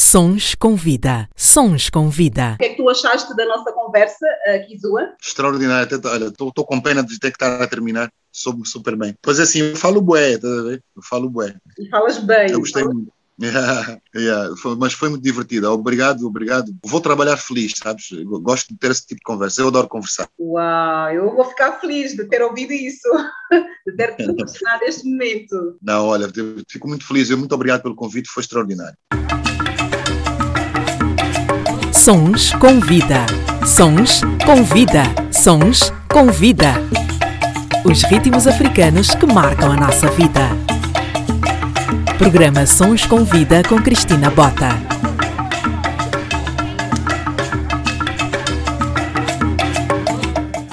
Sons com Vida. Sons com Vida. O que é que tu achaste da nossa conversa, uh, Kizua? Extraordinário. Até, olha, estou com pena de ter que estar a terminar. Soube super bem. Pois é, assim, eu falo bué, tá a ver? Eu falo bué. E falas bem. Eu gostei muito. Yeah, yeah. Foi, mas foi muito divertido. Obrigado, obrigado. Vou trabalhar feliz, sabes? Eu gosto de ter esse tipo de conversa. Eu adoro conversar. Uau, eu vou ficar feliz de ter ouvido isso, de ter te proporcionado este momento. Não, olha, fico muito feliz. Eu muito obrigado pelo convite, foi extraordinário. Sons com vida. Sons com vida. Sons com vida. Os ritmos africanos que marcam a nossa vida. Programa Sons com Vida com Cristina Bota.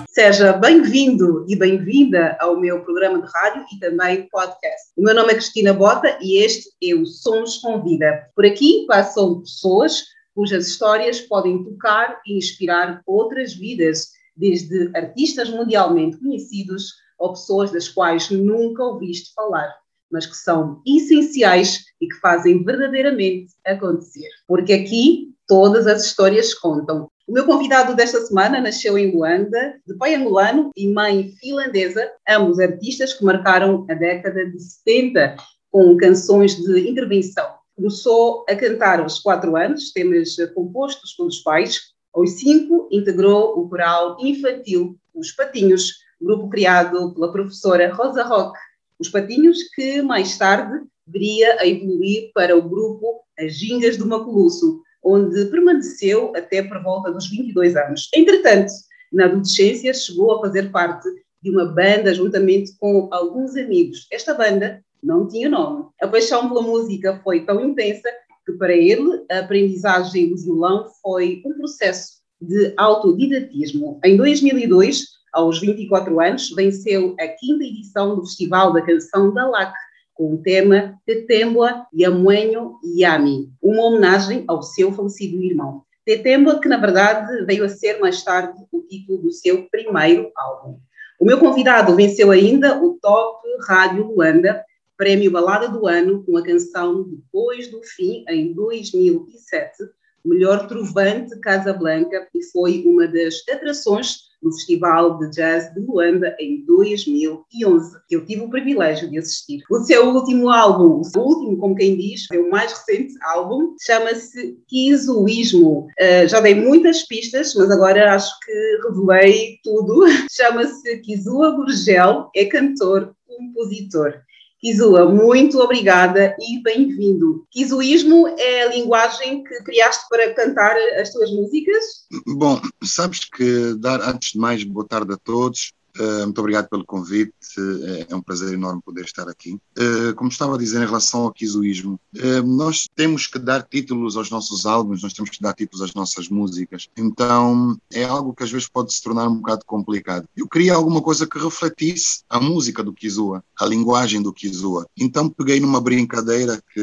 Seja bem-vindo e bem-vinda ao meu programa de rádio e também podcast. O meu nome é Cristina Bota e este é o Sons com Vida. Por aqui passam pessoas cujas histórias podem tocar e inspirar outras vidas, desde artistas mundialmente conhecidos ou pessoas das quais nunca ouviste falar mas que são essenciais e que fazem verdadeiramente acontecer. Porque aqui todas as histórias contam. O meu convidado desta semana nasceu em Luanda, de pai angolano e mãe finlandesa, ambos artistas que marcaram a década de 70 com canções de intervenção. Começou a cantar aos quatro anos, temas compostos pelos pais. Aos cinco, integrou o coral infantil Os Patinhos, grupo criado pela professora Rosa Roque os Patinhos, que mais tarde viria a evoluir para o grupo As Gingas do Maculusso, onde permaneceu até por volta dos 22 anos. Entretanto, na adolescência, chegou a fazer parte de uma banda juntamente com alguns amigos. Esta banda não tinha nome. A paixão pela música foi tão intensa que, para ele, a aprendizagem do violão foi um processo de autodidatismo. Em 2002, aos 24 anos, venceu a quinta edição do Festival da Canção da LAC, com o tema Tetembua Yamuenho Yami, uma homenagem ao seu falecido irmão. Tetembua, que na verdade veio a ser mais tarde o título do seu primeiro álbum. O meu convidado venceu ainda o Top Rádio Luanda, prémio Balada do Ano, com a canção Depois do Fim, em 2007, melhor trovante Casablanca, e foi uma das atrações no Festival de Jazz de Luanda em 2011, que eu tive o privilégio de assistir. O seu último álbum, o último, como quem diz, é o mais recente álbum, chama-se Kizuísmo. Uh, já dei muitas pistas, mas agora acho que revelei tudo. Chama-se Kizua Gurgel, é cantor, compositor. Kizua, muito obrigada e bem-vindo. Kizuísmo é a linguagem que criaste para cantar as tuas músicas? Bom, sabes que dar antes de mais boa tarde a todos. Uh, muito obrigado pelo convite, uh, é um prazer enorme poder estar aqui. Uh, como estava a dizer em relação ao quizuísmo, nós temos que dar títulos aos nossos álbuns, nós temos que dar títulos às nossas músicas, então é algo que às vezes pode se tornar um bocado complicado. Eu queria alguma coisa que refletisse a música do Kizua, a linguagem do Kizua. Então peguei numa brincadeira que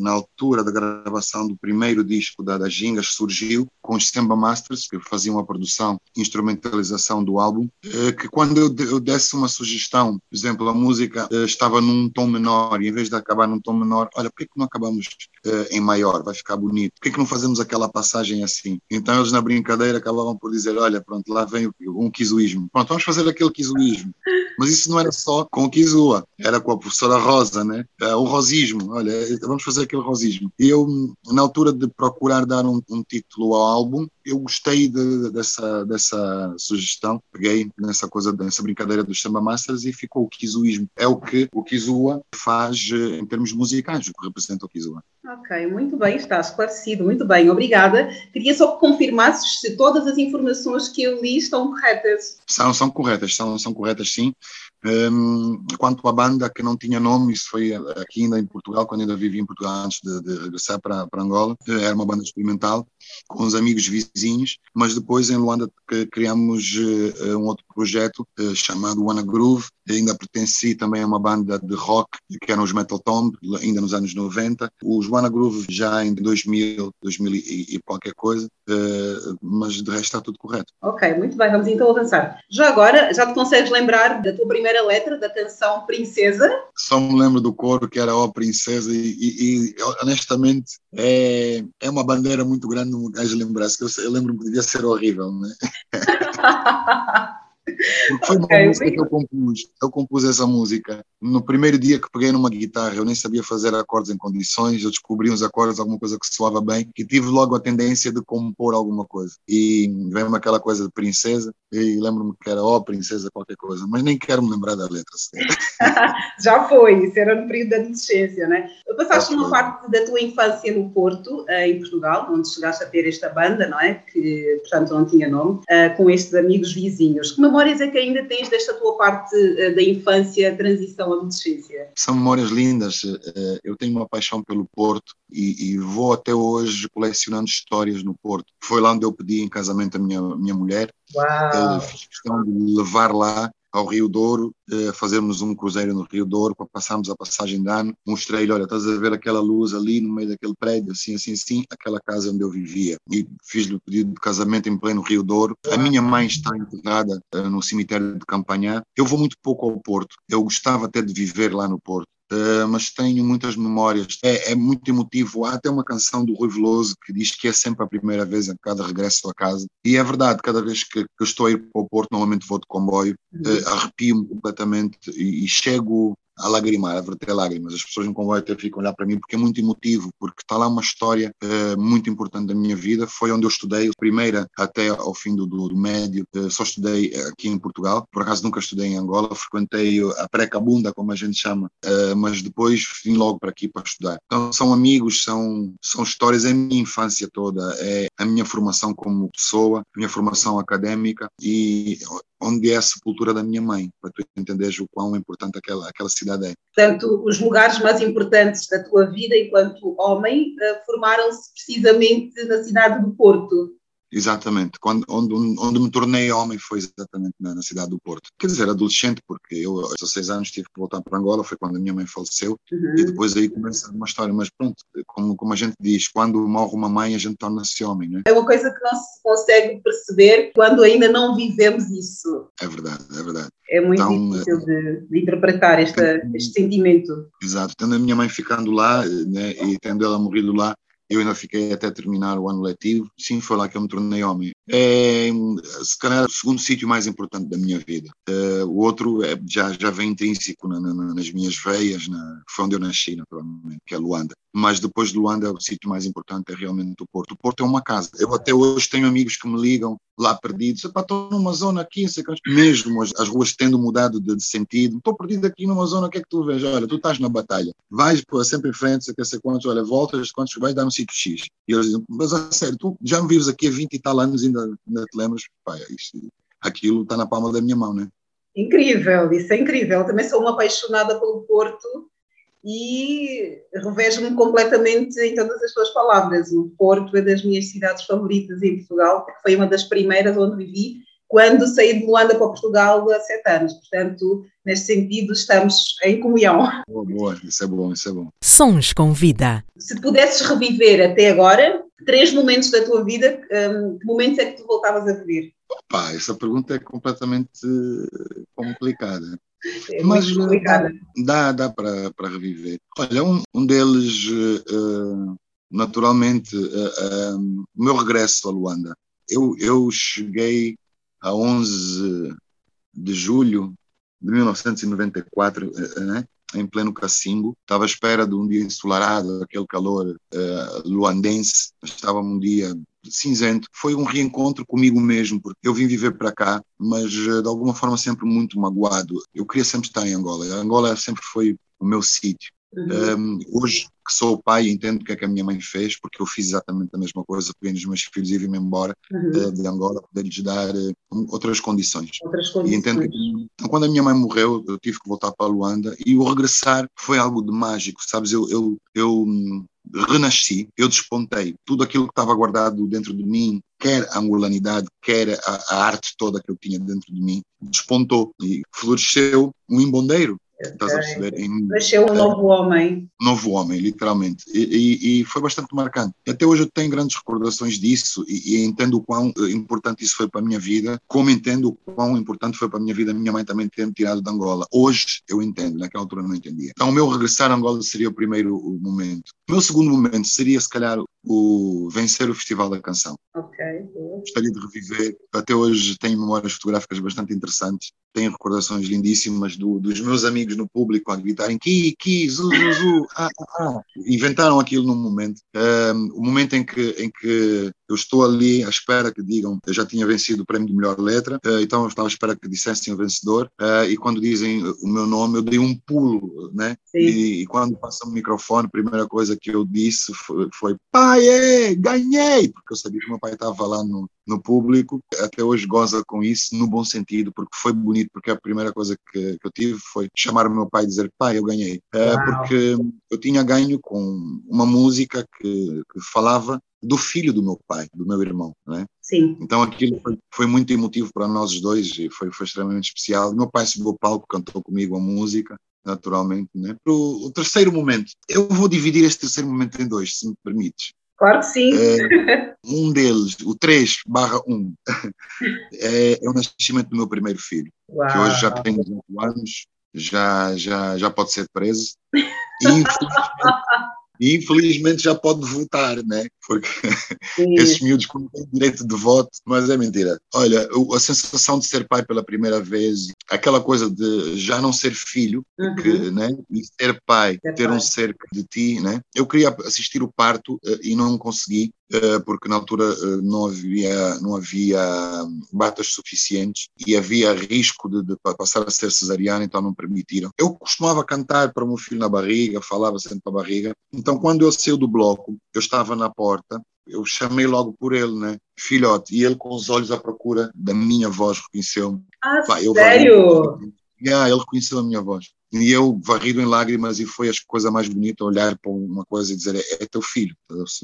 na altura da gravação do primeiro disco da, da Gingas surgiu com os Samba Masters, que faziam a produção e instrumentalização do álbum, que quando quando eu, desse uma sugestão, por exemplo, a música uh, estava num tom menor e em vez de acabar num tom menor, olha, por que, que não acabamos uh, em maior? Vai ficar bonito. Por que, que não fazemos aquela passagem assim? Então eles na brincadeira acabavam por dizer, olha, pronto, lá vem um quizuísmo. Pronto, vamos fazer aquele quizuísmo. Mas isso não era só com o Kizua, era com a professora Rosa, né? Uh, o rosismo, olha, vamos fazer aquele rosismo. E eu, na altura de procurar dar um, um título ao álbum, eu gostei de, dessa, dessa sugestão, peguei nessa coisa, nessa brincadeira dos samba masters e ficou o Kizuísmo. É o que o Kizua faz eh, em termos musicais, o que representa o Kizua. Ok, muito bem, está esclarecido, muito bem, obrigada. Queria só que confirmasses se todas as informações que eu li estão corretas. São, são corretas, são, são corretas sim. Um, quanto à banda que não tinha nome, isso foi aqui ainda em Portugal, quando ainda vivia em Portugal antes de, de regressar para, para Angola, era uma banda experimental com os amigos vizinhos, mas depois em Luanda criamos uh, um outro projeto uh, chamado Wanna Groove, ainda pertenci também a uma banda de rock, que eram os Metal Tomb, ainda nos anos 90. Os Wanna Groove já em 2000, 2000 e, e qualquer coisa, uh, mas de resto está tudo correto. Ok, muito bem, vamos então avançar. Já agora, já te consegues lembrar da tua primeira letra da canção Princesa? Só me lembro do coro que era Ó oh, Princesa e, e, e, honestamente é, é uma bandeira muito grande no gajo lembrar-se, que eu, eu lembro que devia ser horrível, né? Porque foi okay, uma música que eu compus. Eu compus essa música. No primeiro dia que peguei numa guitarra, eu nem sabia fazer acordes em condições, eu descobri uns acordes, alguma coisa que soava bem, e tive logo a tendência de compor alguma coisa. E veio-me aquela coisa de princesa, e lembro-me que era ó oh, princesa qualquer coisa, mas nem quero me lembrar da letra. Já foi, isso era no período da adolescência, né? Passaste uma parte da tua infância no Porto, eh, em Portugal, onde chegaste a ter esta banda, não é? Que, portanto, não tinha nome, eh, com estes amigos vizinhos. Que memória memórias é que ainda tens desta tua parte uh, da infância, transição, adolescência? São memórias lindas. Eu tenho uma paixão pelo Porto e, e, vou até hoje colecionando histórias no Porto. Foi lá onde eu pedi em casamento a minha, minha mulher. Uau! Questão de levar lá ao Rio Douro, eh, fazermos um cruzeiro no Rio Douro, para passarmos a passagem de ano, mostrei-lhe, olha, estás a ver aquela luz ali no meio daquele prédio, assim, assim, assim, aquela casa onde eu vivia. E fiz-lhe o pedido de casamento em pleno Rio Douro. A minha mãe está enterrada eh, no cemitério de Campanhã. Eu vou muito pouco ao Porto. Eu gostava até de viver lá no Porto. Uh, mas tenho muitas memórias. É, é, muito emotivo. Há até uma canção do Rui Veloso que diz que é sempre a primeira vez a cada regresso a casa. E é verdade, cada vez que, que estou a ir para o Porto, normalmente vou de comboio, uh, arrepio-me completamente e, e chego a lagrimar, a verter lágrimas. As pessoas no comboio até ficam a olhar para mim porque é muito emotivo, porque está lá uma história uh, muito importante da minha vida. Foi onde eu estudei, primeira até ao fim do, do, do médio, uh, só estudei aqui em Portugal. Por acaso nunca estudei em Angola, frequentei a pré-cabunda, como a gente chama, uh, mas depois vim logo para aqui para estudar. Então são amigos, são, são histórias, é a minha infância toda, é a minha formação como pessoa, a minha formação académica e onde é a sepultura da minha mãe, para tu entenderes o quão importante aquela, aquela cidade é. Portanto, os lugares mais importantes da tua vida enquanto homem uh, formaram-se precisamente na cidade do Porto. Exatamente. Quando, onde, onde me tornei homem foi exatamente na, na, cidade do Porto. Quer dizer, adolescente, porque eu aos 16 anos tive que voltar para Angola, foi quando a minha mãe faleceu, uhum. e depois aí começa uma história. Mas pronto, como, como a gente diz, quando morre uma mãe, a gente torna-se homem, não é? É uma coisa que não se consegue perceber quando ainda não vivemos isso. É verdade, é verdade. É muito então, difícil de, de interpretar esta, este sentimento. Exato. Tendo a minha mãe ficando lá, né, e tendo ela morrido lá, eu ainda fiquei até terminar o ano letivo. Sim, foi lá que eu me tornei homem. É, se calhar, o segundo sítio mais importante da minha vida. É, o outro é, já, já vem intrínseco na, na, nas minhas veias, na, foi onde eu nasci, naturalmente, que é Luanda mas depois de Luanda o sítio mais importante é realmente o Porto. O Porto é uma casa. Eu até hoje tenho amigos que me ligam lá perdidos, estou numa zona aqui, sei que... mesmo as, as, ruas tendo mudado de, de sentido, estou perdido aqui numa zona, o que é que tu vês? Olha, tu estás na batalha, vais pô, sempre em frente, sei que sei quantos, olha, voltas, quantos vais dar no sítio X. E eles dizem, mas a sério, tu já me vives aqui há 20 e tal anos ainda, ainda te lembras? Pá, isto, aquilo está na palma da minha mão, né? Incrível, isso é incrível. Também sou uma apaixonada pelo Porto e revejo-me completamente em todas as suas palavras. O Porto é das minhas cidades favoritas em Portugal, porque foi uma das primeiras onde vivi quando saí de Luanda para Portugal há sete anos. Portanto, neste sentido, estamos em comunhão. Boa, boa, isso é bom, isso é bom. Sons com vida. Se pudesses reviver até agora três momentos da tua vida, um, que momentos é que tu voltavas a viver? Opa, essa pergunta é completamente complicada. É Mas eh, dá, dá para, para reviver. Olha, um, um deles, uh, naturalmente, uh, uh, o meu regresso a Luanda. Eu, eu cheguei a 11 de julho de 1994, né? em pleno Cacimbo. Estava à espera de um dia ensolarado, aquele calor uh, luandense. Estava um dia cinzento. Foi um reencontro comigo mesmo, porque eu vim viver para cá, mas de alguma forma sempre muito magoado. Eu queria sempre estar em Angola. A Angola sempre foi o meu sítio. Uhum. Um, hoje que sou pai entendo o que é que a minha mãe fez, porque eu fiz exatamente a mesma coisa, peguei nos meus filhos e vim-me embora uhum. uh, de Angola, poder-lhes dar uh, outras condições. Outras condições. E entendo que, então, quando a minha mãe morreu, eu tive que voltar para Luanda e o regressar foi algo de mágico, sabes? Eu, eu, eu hum, renasci, eu despontei tudo aquilo que estava guardado dentro de mim, quer a angolanidade, quer a, a arte toda que eu tinha dentro de mim, despontou e floresceu um imbondeiro Estás a perceber? Em, Nasceu um novo homem. Novo homem, literalmente. E, e, e, foi bastante marcante. Até hoje eu tenho grandes recordações disso e, e, entendo o quão eh, importante isso foi para a minha vida, como entendo o quão importante foi para a minha vida a minha mãe também ter me tirado de Angola. Hoje eu entendo, naquela altura não entendia. Então o meu regressar a Angola seria o primeiro momento. O meu segundo momento seria, se calhar, o vencer o Festival da Canção. Ok. Gostaria de reviver. Até hoje tenho memórias fotográficas bastante interessantes tenho recordações lindíssimas do, dos meus amigos no público a gritarem Ki, Ki, Zu, Zu, Zu, ah, ah, ah. Inventaram aquilo num momento. Um, o momento em que, em que eu estou ali à espera que digam eu já tinha vencido o prémio de melhor letra, uh, então eu estava à espera que dissessem o vencedor, uh, e quando dizem o meu nome, eu dei um pulo, né? E, e, quando passam o microfone, a primeira coisa que eu disse foi, foi pai, é, ganhei! Porque eu sabia que meu pai estava lá no, no público, até hoje goza com isso, no bom sentido, porque foi bonito, porque a primeira coisa que, que eu tive foi chamar o meu pai e dizer, pai, eu ganhei. Uh, porque eu tinha ganho com uma música que, que falava do filho do meu pai, do meu irmão, né? Sim. Então aquilo foi, foi, muito emotivo para nós dois e foi, foi extremamente especial. Meu pai subiu ao palco, cantou comigo a música, naturalmente, né? O, o terceiro momento, eu vou dividir este terceiro momento em dois, se me permites. Claro que sim. É, um deles, o 3 barra 1, é, é, o nascimento do meu primeiro filho, Uau. que hoje já tem 18 anos, já, já, já pode ser preso. E, infelizmente, infelizmente já pode votar, né? Porque Sim. esses miúdos não têm direito de voto, mas é mentira. Olha, a sensação de ser pai pela primeira vez, aquela coisa de já não ser filho, uhum. que, né? E ser pai, ser ter pai. um ser de ti, né? Eu queria assistir o parto uh, e não consegui, uh, porque na altura uh, não havia, não havia batas suficientes e havia risco de, de, passar a ser cesariana, então não permitiram. Eu costumava cantar para o meu filho na barriga, falava sempre para a barriga, então então, quando eu saí do bloco, eu estava na porta, eu chamei logo por ele, né? Filhote, e ele com os olhos à procura da minha voz reconheceu-me. Ah, Pá, sério? Varri... Yeah, ele reconheceu a minha voz. E eu, varrido em lágrimas, e foi a coisa mais bonita olhar para uma coisa e dizer: é, é teu filho.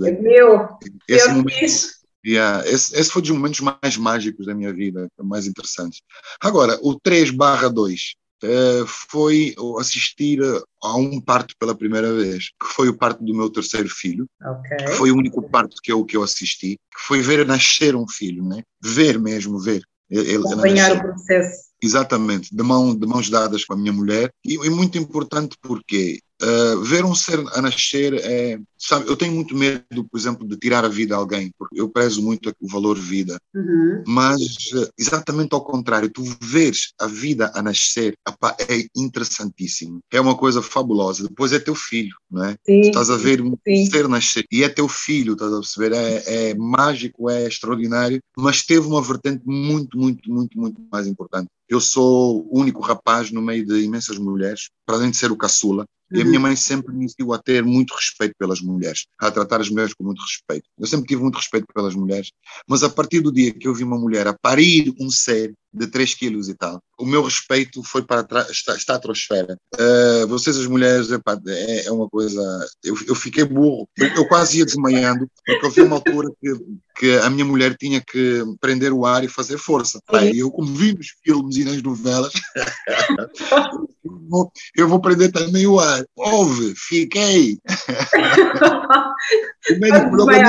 É meu. Esse, momento, yeah, esse, esse foi um dos momentos mais mágicos da minha vida, mais interessantes. Agora, o 3 barra 2 uh, foi assistir a um parto pela primeira vez, que foi o parto do meu terceiro filho, okay. que foi o único parto que eu, que eu assisti, que foi ver nascer um filho, né? ver mesmo, ver. Ele, Acompanhar o processo. Exatamente, de, mão, de mãos dadas com a minha mulher, e, e muito importante porque Uh, ver um ser a nascer é. Sabe, eu tenho muito medo, por exemplo, de tirar a vida a alguém, porque eu prezo muito o valor vida. Uhum. Mas, uh, exatamente ao contrário, tu vês a vida a nascer apá, é interessantíssimo. É uma coisa fabulosa. Depois é teu filho, não é? Sim. Estás a ver um Sim. ser nascer e é teu filho, estás a perceber? É, é mágico, é extraordinário, mas teve uma vertente muito, muito, muito, muito mais importante. Eu sou o único rapaz no meio de imensas mulheres, para além de ser o caçula, e a minha mãe sempre me ensinou a ter muito respeito pelas mulheres, a tratar as mulheres com muito respeito. Eu sempre tive muito respeito pelas mulheres, mas a partir do dia que eu vi uma mulher a parir um ser de 3 quilos e tal, o meu respeito foi para a estratosfera. Uh, vocês, as mulheres, epá, é, é, uma coisa. Eu, eu fiquei burro, eu, eu, quase ia desmaiando, porque eu vi uma altura que, que a minha mulher tinha que prender o ar e fazer força. E eu, como vi nos filmes e nas novelas, eu, vou, eu vou prender também o ar. Ouve, fiquei. o médico jovem,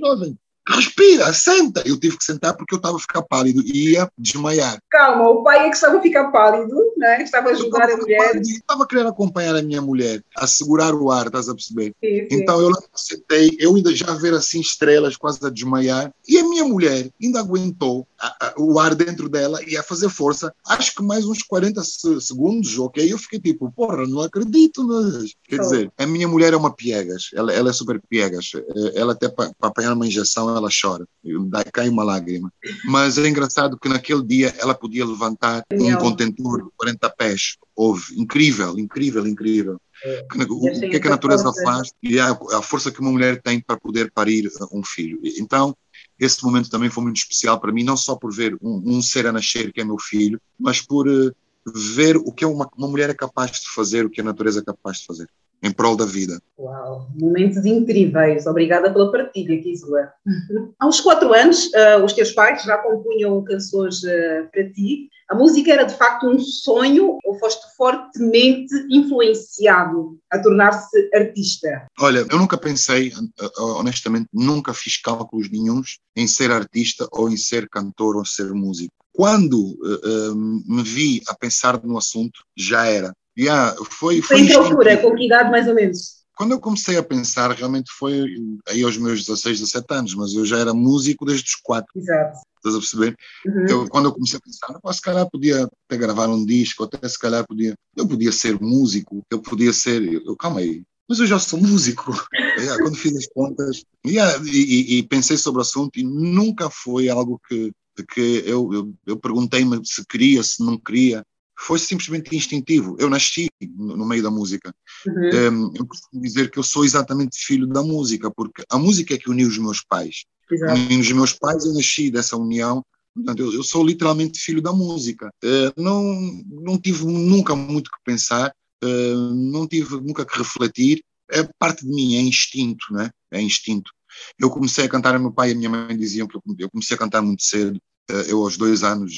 jovem respira, senta. Eu tive que sentar porque eu estava a ficar pálido e ia desmaiar. Calma, o pai é que estava a ficar pálido, né? estava a ajudar a mulher. Estava querendo acompanhar a minha mulher, a segurar o ar, estás a perceber? Sim, sim. Então eu lá sentei, eu ainda já ver assim estrelas quase a desmaiar e a minha mulher ainda aguentou a, a, o ar dentro dela e a fazer força, acho que mais uns 40 segundos, ok? Eu fiquei tipo, porra, não acredito, mas... Quer oh. dizer, a minha mulher é uma piegas, ela, ela é super piegas, eh, ela até para apanhar uma injeção ela chora, cai uma lágrima. Mas é engraçado que naquele dia ela podia levantar um contentor de 40 pés. Houve, incrível, incrível, incrível. É. O, o que é que a natureza força. faz e a, a força que uma mulher tem para poder parir um filho. Então, esse momento também foi muito especial para mim, não só por ver um, um ser a nascer, que é meu filho, mas por uh, ver o que uma, uma mulher é capaz de fazer, o que a natureza é capaz de fazer em prol da vida. Uau, momentos incríveis. Obrigada pela partilha, Kisua. Há uns quatro anos, uh, os teus pais já compunham canções uh, para ti. A música era de facto um sonho ou foste fortemente influenciado a tornar-se artista? Olha, eu nunca pensei, honestamente, nunca fiz cálculos nenhums em ser artista ou em ser cantor ou ser músico. Quando uh, me vi a pensar no assunto, já era. Yeah, foi, foi, em que altura? Com que idade, mais ou menos? Quando eu comecei a pensar, realmente foi aí aos meus 16, 17 anos, mas eu já era músico desde os 4. Exato. Estás a perceber? Uhum. Eu, quando eu comecei a pensar, se calhar podia até gravar um disco, até se calhar podia. Eu podia ser músico, eu podia ser. Eu, calma aí, mas eu já sou músico. yeah, quando fiz as contas. Yeah, e, e, e, pensei sobre o assunto e nunca foi algo que, que eu, eu, eu perguntei-me se queria, se não queria foi simplesmente instintivo. Eu nasci no, meio da música. Uhum. Um, eu costumo dizer que eu sou exatamente filho da música, porque a música é que uniu os meus pais. Exato. Uniu os meus pais, eu nasci dessa união. Portanto, eu, eu sou literalmente filho da música. Uh, não, não tive nunca muito que pensar, uh, não tive nunca que refletir. É parte de mim, é instinto, né? É instinto. Eu comecei a cantar, meu pai e a minha mãe diziam que eu comecei a cantar muito cedo. Uh, eu, aos dois anos,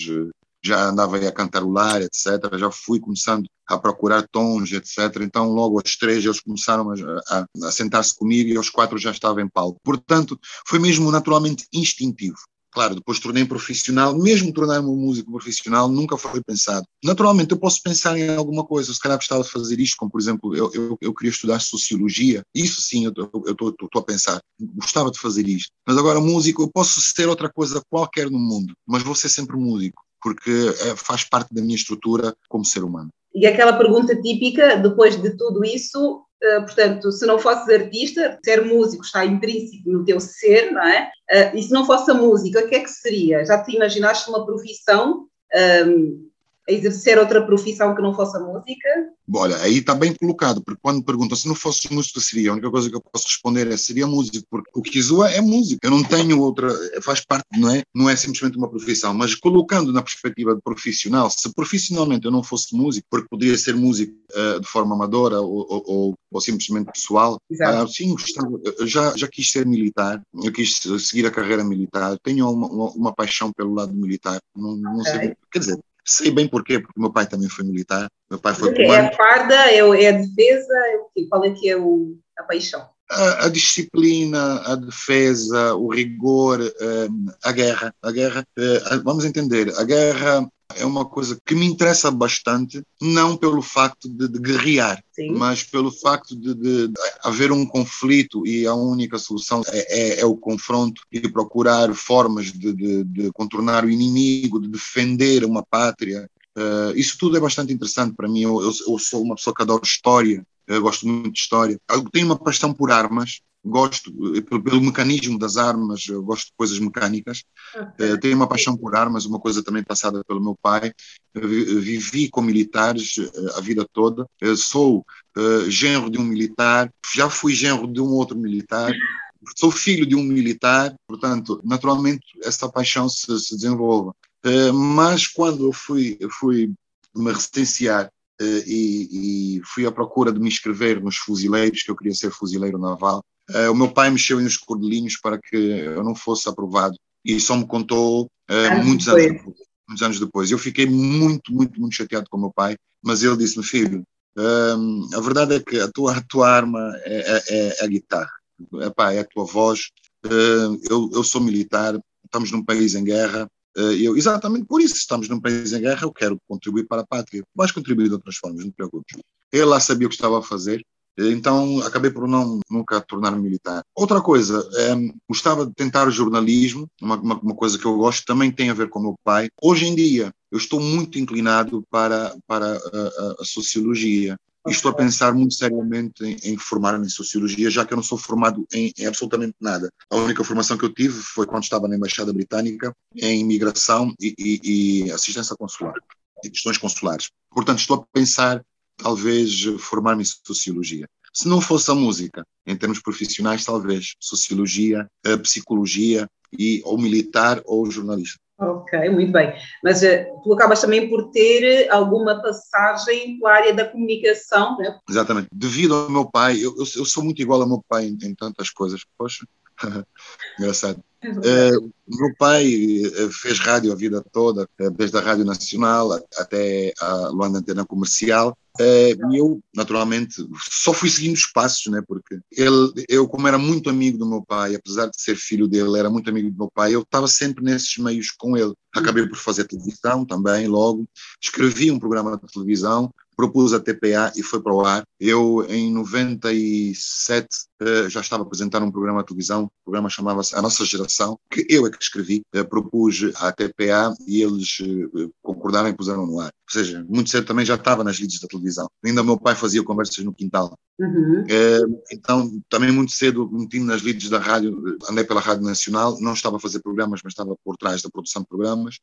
já andava aí a cantarolar, etc. Já fui começando a procurar tons, etc. Então, logo aos três, eles começaram a, a, a sentar-se comigo e aos quatro já estava em palco. Portanto, foi mesmo naturalmente instintivo. Claro, depois tornei profissional, mesmo tornar-me um músico profissional, nunca foi pensado. Naturalmente, eu posso pensar em alguma coisa, se calhar gostava de fazer isto, como por exemplo, eu, eu, eu queria estudar sociologia, isso sim, eu estou a pensar, gostava de fazer isto. Mas agora, músico, eu posso ser outra coisa qualquer no mundo, mas vou ser sempre músico porque é, faz parte da minha estrutura como ser humano. E aquela pergunta típica, depois de tudo isso, uh, portanto, se não fosses artista, ser músico está intrínseco no teu ser, não é? Uh, e se não fosse a música, o que é que seria? Já te imaginaste uma profissão a exercer outra profissão que não fosse a música? Olha, aí está bem colocado, porque quando perguntam se não fosse músico, seria? A única coisa que eu posso responder é seria músico, porque o Kizua é músico. Eu não tenho outra, faz parte, não é? Não é simplesmente uma profissão, mas colocando na perspectiva de profissional, se profissionalmente eu não fosse músico, porque poderia ser músico uh, de forma amadora ou, ou, ou simplesmente pessoal, uh, sim, já, já quis ser militar, eu quis seguir a carreira militar, tenho uma, uma, uma paixão pelo lado militar, não, não okay. sei, quer dizer, Sei bem porquê, porque meu pai também foi militar. Meu pai foi okay, É a farda, é, é a defesa, é o quê? Qual é que é o, a paixão? A, a, disciplina, a defesa, o rigor, um, a guerra. A guerra, uh, vamos entender, a guerra é uma coisa que me interessa bastante, não pelo facto de, de guerrear, Sim. mas pelo facto de, de, de, haver um conflito e a única solução é, é, é o confronto e procurar formas de, contornar o inimigo, de defender uma pátria. Uh, isso tudo é bastante interessante para mim. Eu, eu, eu sou uma pessoa que adora história, eu gosto muito de história. Eu tenho uma paixão por armas, gosto eh, pelo, pelo, mecanismo das armas, eu gosto de coisas mecânicas. Okay. Uh, tenho uma paixão por armas, uma coisa também passada pelo meu pai. Uh, vivi com militares uh, a vida toda. sou genro de um militar, já fui genro de um outro militar. Sou filho de um militar, portanto, naturalmente, essa paixão se, se desenvolve. mas quando eu fui, eu fui me residenciar e, e, fui à procura de me inscrever nos fuzileiros, que eu queria ser fuzileiro naval. Uh, o meu pai mexeu nos cordelinhos para que eu não fosse aprovado e só me contou uh, muitos, anos depois, muitos anos depois. Eu fiquei muito, muito, muito chateado com o meu pai, mas ele disse-me, filho, uh, a verdade é que a tua, a tua arma é, é, é a guitarra, Epá, é a tua voz. eu, eu sou militar, estamos num país em guerra, eu, exatamente por isso, estamos num país em guerra, eu quero contribuir para a pátria. Vais contribuir de outras formas, não te preocupes. Ele lá sabia o que estava a fazer, então acabei por não nunca tornar-me militar. Outra coisa, é, gostava de tentar jornalismo, uma, uma, uma, coisa que eu gosto, também tem a ver com o meu pai. Hoje em dia, eu estou muito inclinado para, para a, a, a sociologia. E estou a pensar muito seriamente em, em formar-me em sociologia, já que eu não sou formado em, em, absolutamente nada. A única formação que eu tive foi quando estava na Embaixada Britânica, em imigração e, e, e assistência consular, e questões consulares. Portanto, estou a pensar talvez formar-me em sociologia. Se não fosse a música, em termos profissionais, talvez sociologia, psicologia e ou militar ou jornalista. Ok, muito bem. Mas uh, tu acabas também por ter alguma passagem pela área da comunicação, né? Exatamente. Devido ao meu pai, eu, eu, eu sou muito igual ao meu pai em, em tantas coisas. Poxa, engraçado. Uh, meu pai eh, fez rádio a vida toda, desde a Rádio Nacional até a Luanda Antena Comercial, e eu, naturalmente, só fui seguindo os passos, né? porque ele, eu, como era muito amigo do meu pai, apesar de ser filho dele, era muito amigo do meu pai, eu estava sempre nesses meios com ele. Acabei por fazer televisão também, logo. Escrevi um programa de televisão, propus a TPA e foi para o ar. Eu, em 97, eh, já estava a apresentar um programa de televisão, o programa chamava-se A Nossa Geração, que eu é que escrevi, eh, propus à TPA e eles eh, concordaram e puseram no ar. Ou seja, muito cedo também já estava nas leads da televisão. Ainda o meu pai fazia conversas no quintal. Uhum. Então, também muito cedo meti nas leads da rádio, andei pela Rádio Nacional, não estava a fazer programas, mas estava por trás da produção de programas.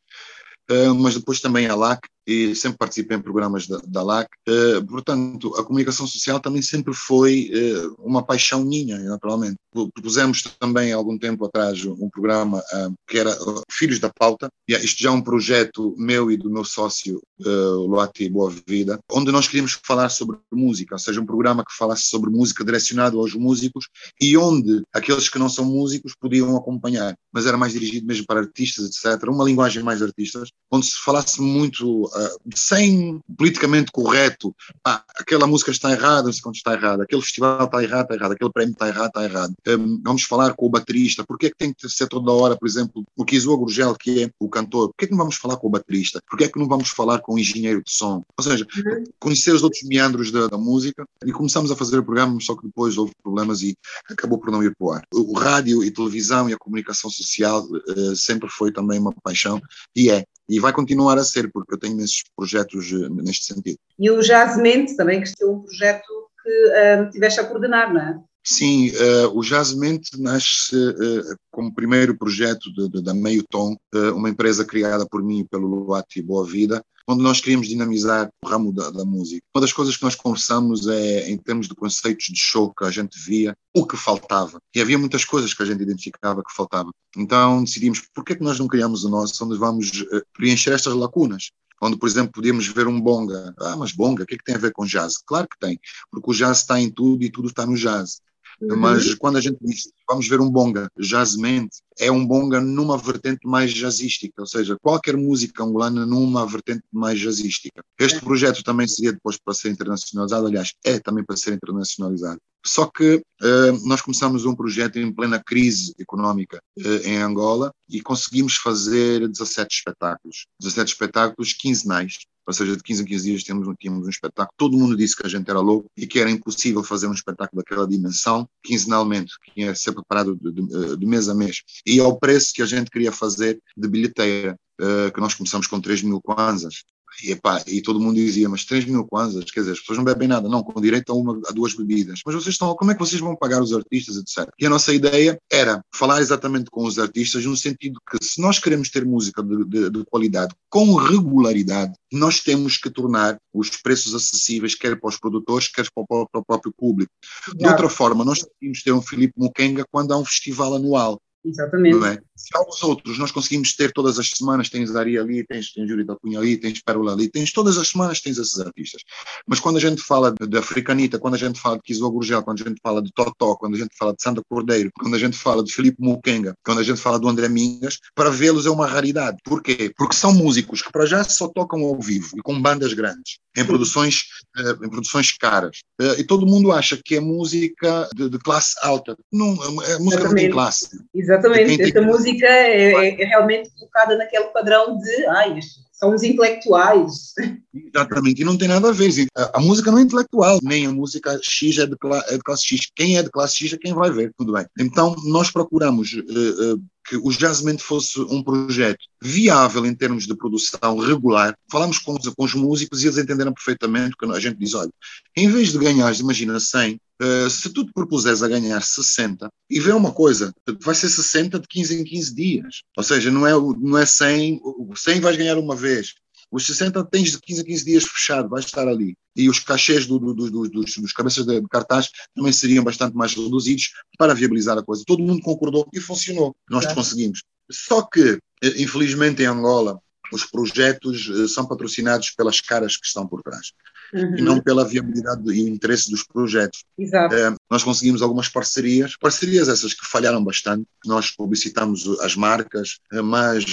Uh, mas depois também a LAC, e sempre participei em programas da, da LAC. Uh, portanto, a comunicação social também sempre foi uh, uma paixão minha, naturalmente. Propusemos também, algum tempo atrás, um programa que era Filhos da Pauta. E isto já é um projeto meu e do meu sócio, Luati Boa Vida, onde nós queríamos falar sobre música, ou seja, um programa que falasse sobre música direcionado aos músicos e onde aqueles que não são músicos podiam acompanhar. Mas era mais dirigido mesmo para artistas, etc. Uma linguagem mais artistas onde se falasse muito, uh, sem politicamente correto, ah, aquela música está errada, não sei quanto está errada, aquele festival está errado, está errado, aquele prémio está errado, está errado. Um, vamos falar com o baterista, porque é que tem que ser toda hora, por exemplo, o Kizua Gurgel, que é o cantor, porque é que não vamos falar com o baterista? Porque é que não vamos falar com o engenheiro de som? Ou seja, uhum. conhecer os outros meandros da, da, música e começamos a fazer o programa, só que depois houve problemas e acabou por não ir para o ar. O rádio e televisão e a comunicação social uh, sempre foi também uma paixão e é e vai continuar a ser, porque eu tenho esses projetos uh, neste sentido. E o Jazzmente também, que é um projeto que uh, tiveste a coordenar, não é? Sim, uh, o Jazzmente nasce uh, como primeiro projeto de, de, da Meio Tom, uh, uma empresa criada por mim e pelo Luati Boa Vida, onde nós queríamos dinamizar o ramo da, da, música. Uma das coisas que nós conversamos é, em termos de conceitos de show que a gente via, o que faltava. E havia muitas coisas que a gente identificava que faltava. Então decidimos, por que, é que nós não criamos o nosso, onde vamos uh, preencher estas lacunas? onde, por exemplo, podíamos ver um bonga. Ah, mas bonga, o que é que tem a ver com jazz? Claro que tem, porque o jazz está em tudo e tudo está no jazz. Uhum. Mas quando a gente diz, vamos ver um bonga jazzmente, é um bonga numa vertente mais jazzística, ou seja, qualquer música angolana numa vertente mais jazzística. Este projeto também seria depois para ser internacionalizado, aliás, é também para ser internacionalizado. Só que uh, nós começamos um projeto em plena crise económica uh, em Angola e conseguimos fazer 17 espetáculos, 17 espetáculos quinzenais, ou seja, de 15 em 15 dias tínhamos, tínhamos um espetáculo. Todo mundo disse que a gente era louco e que era impossível fazer um espetáculo daquela dimensão, quinzenalmente, que ia ser preparado de, de, de mês a mês. E ao preço que a gente queria fazer de bilheteira, uh, que nós começamos com 3 mil kwanzas, e, epá, e todo mundo dizia, mas 3 mil kwanzas, quer dizer, as pessoas não bebem nada, não, com direito a, uma, a duas bebidas. Mas vocês estão, como é que vocês vão pagar os artistas, etc. E a nossa ideia era falar exatamente com os artistas, no sentido que se nós queremos ter música de, de, de qualidade com regularidade, nós temos que tornar os preços acessíveis, quer para os produtores, quer para o, para o próprio público. De outra forma, nós temos ter um Filipe Mukenga quando há um festival anual. Exatamente. É? Se há os outros, nós conseguimos ter todas as semanas, tens Ari ali, tens, tens Júlio da Cunha ali, tens Pérola ali, tens todas as semanas tens esses artistas. Mas quando a gente fala de, de Africanita, quando a gente fala de Kizua Gurgel, quando a gente fala de Totó, quando a gente fala de Sandra Cordeiro, quando a gente fala de Felipe Mukenga, quando a gente fala do André Mingas, para vê-los é uma raridade. Porquê? Porque são músicos que para já só tocam ao vivo e com bandas grandes, em produções, uh, em produções caras. Uh, e todo mundo acha que é música de, de classe alta. Não, é música Exatamente. não tem classe. Exatamente. Esta música é, é, é, realmente colocada naquele padrão de ai, são os intelectuais. Exatamente, e não tem nada a ver. A, a música não é intelectual, nem a música X é de, é de, classe X. Quem é de classe X é quem vai ver, tudo bem. Então, nós procuramos uh, uh, que o Jazzmente fosse um projeto viável em termos de produção regular. Falamos com os, com os músicos e eles entenderam perfeitamente que a gente diz, olha, em vez de ganhar, imagina, 100, Uh, se tu te propuseres a ganhar 60, e vê uma coisa, vai ser 60 de 15 em 15 dias. Ou seja, não é, não é 100, 100 vais ganhar uma vez, Os 60 tens de 15 a 15 dias fechado, vais estar ali. E os cachês do, do, do, dos, dos, cabeças de cartaz também seriam bastante mais reduzidos para viabilizar a coisa. Todo mundo concordou e funcionou. Nós claro. conseguimos. Só que, eh, infelizmente, em Angola, os projetos eh, são patrocinados pelas caras que estão por trás uhum. e não pela viabilidade e interesse dos projetos. Exato. É, nós conseguimos algumas parcerias, parcerias essas que falharam bastante. Nós publicitamos as marcas, eh, mas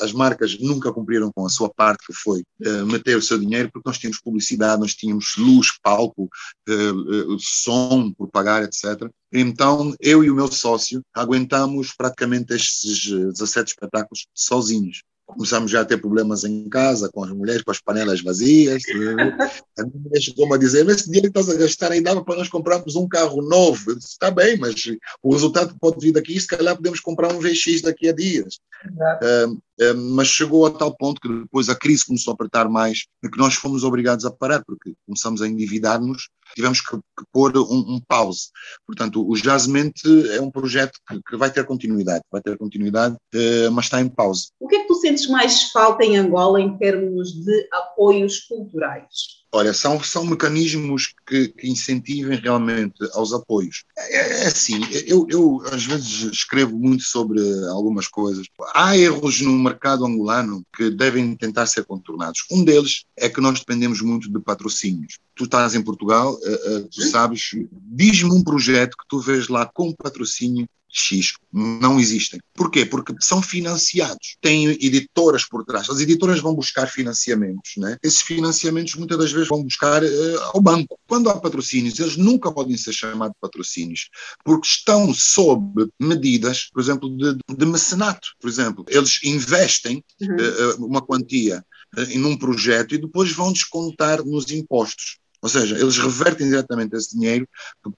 as marcas nunca cumpriram com a sua parte, que foi meter o seu dinheiro, porque nós tínhamos publicidade, nós tínhamos luz, palco, som por pagar, etc. Então, eu e o meu sócio aguentamos praticamente estes 17 espetáculos sozinhos começamos já a ter problemas em casa, com as mulheres, com as panelas vazias. a minha mulher chegou a dizer: Esse dinheiro que estás a gastar aí dava para nós comprarmos um carro novo. Eu disse: Está bem, mas o resultado pode vir daqui, se calhar podemos comprar um VX daqui a dias. Uh, uh, mas chegou a tal ponto que depois a crise começou a apertar mais, que nós fomos obrigados a parar, porque começamos a endividar-nos tivemos que, que pôr um, um, pause. Portanto, o Jazzmente é um projeto que, que, vai ter continuidade, vai ter continuidade, uh, mas está em pause. O que é que tu sentes mais falta em Angola em termos de apoios culturais? Olha, são, são mecanismos que, que incentivem realmente aos apoios. É, é assim, eu, eu às vezes escrevo muito sobre algumas coisas. Há erros no mercado angolano que devem tentar ser contornados. Um deles é que nós dependemos muito de patrocínios. Tu estás em Portugal, uh, uh, tu sabes, diz-me um projeto que tu vês lá com patrocínio X não existem. Porquê? Porque são financiados, têm editoras por trás. As editoras vão buscar financiamentos, né? Esses financiamentos muitas das vezes vão buscar uh, ao banco. Quando há patrocínios, eles nunca podem ser chamados de patrocínios, porque estão sob medidas, por exemplo, de, de mecenato. Por exemplo, eles investem uhum. uh, uma quantia uh, em um projeto e depois vão descontar nos impostos. Ou seja, eles revertem diretamente esse dinheiro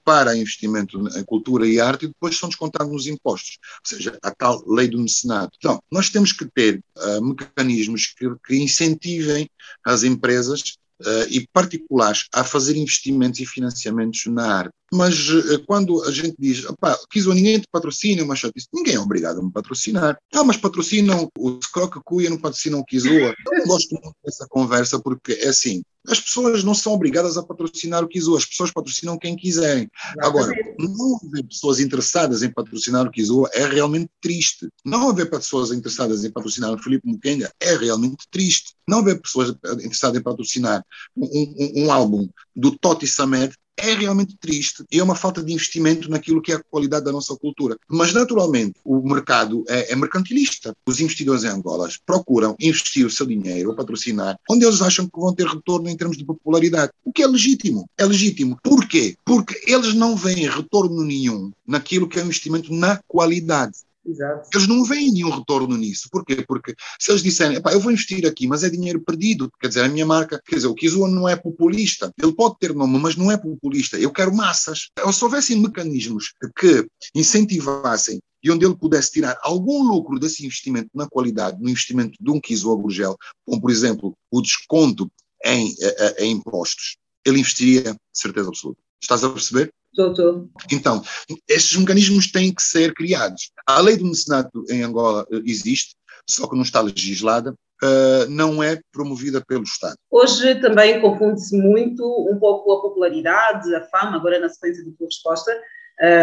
para investimento em cultura e arte e depois são descontados nos impostos. Ou seja, a tal lei do mecenato. Então, nós temos que ter uh, mecanismos que, que incentivem as empresas uh, e particulares a fazer investimentos e financiamentos na arte. Mas uh, quando a gente diz, pá, Kizo, ninguém te patrocina, mas disse, ninguém é obrigado a me patrocinar. Ah, mas patrocinam o Scroca Cuia, não patrocinam o Kizoa. Eu não gosto muito dessa conversa porque é assim, as pessoas não são obrigadas a patrocinar o Kizu, as pessoas patrocinam quem quiserem. Agora, não haver pessoas interessadas em patrocinar o Kizu é realmente triste. Não haver pessoas interessadas em patrocinar o Felipe Mukenga é realmente triste. Não haver pessoas interessadas em patrocinar um, um, um álbum do Totti Samed é realmente triste e é uma falta de investimento naquilo que é a qualidade da nossa cultura. Mas, naturalmente, o mercado é, é mercantilista. Os investidores em Angola procuram investir o seu dinheiro ou patrocinar onde eles acham que vão ter retorno em termos de popularidade, o que é legítimo. É legítimo. Por quê? Porque eles não veem retorno nenhum naquilo que é o investimento na qualidade. Exato. Eles não veem nenhum retorno nisso. Porquê? Porque se eles disserem, eu vou investir aqui, mas é dinheiro perdido, quer dizer, a minha marca, quer dizer, o Kizua não é populista. Ele pode ter nome, mas não é populista. Eu quero massas. Se houvessem mecanismos que incentivassem e onde ele pudesse tirar algum lucro desse investimento na qualidade, no investimento de um Kizua Gurgel, como por exemplo o desconto em, eh, eh, em impostos, ele investiria, certeza absoluta. Estás a perceber? Estou, Então, estes mecanismos têm que ser criados. A lei do mecenato em Angola eh, existe, só que não está legislada, Uh, não é promovida pelo Estado. Hoje também confunde-se muito um pouco a popularidade, a fama, agora na sequência da tua resposta,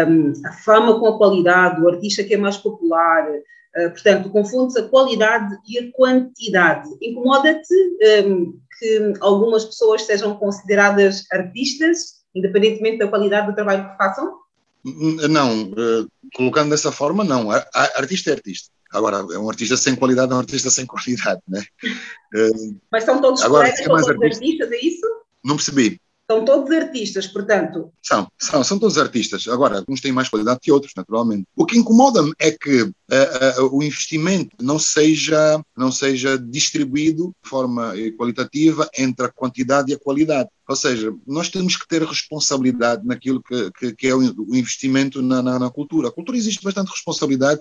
um, a fama com a qualidade, o artista que é mais popular, uh, portanto, confunde-se a qualidade e a quantidade. Incomoda-te um, que algumas pessoas sejam consideradas artistas independentemente da qualidade do trabalho que façam? Não, uh, colocando dessa forma, não. Artista é artista. Agora, é um artista sem qualidade, é um artista sem qualidade, né? Uh, Mas são todos agora, colegas, são todos artista, artistas, é isso? Não percebi. São todos artistas, portanto. São, são, são todos artistas. Agora, uns têm mais qualidade que outros, naturalmente. O que incomoda-me é que uh, uh, o investimento não seja, não seja distribuído de forma qualitativa entre a quantidade e a qualidade. Ou seja, nós temos que ter responsabilidade naquilo que, que, que é o, investimento na, na, na, cultura. A cultura existe bastante responsabilidade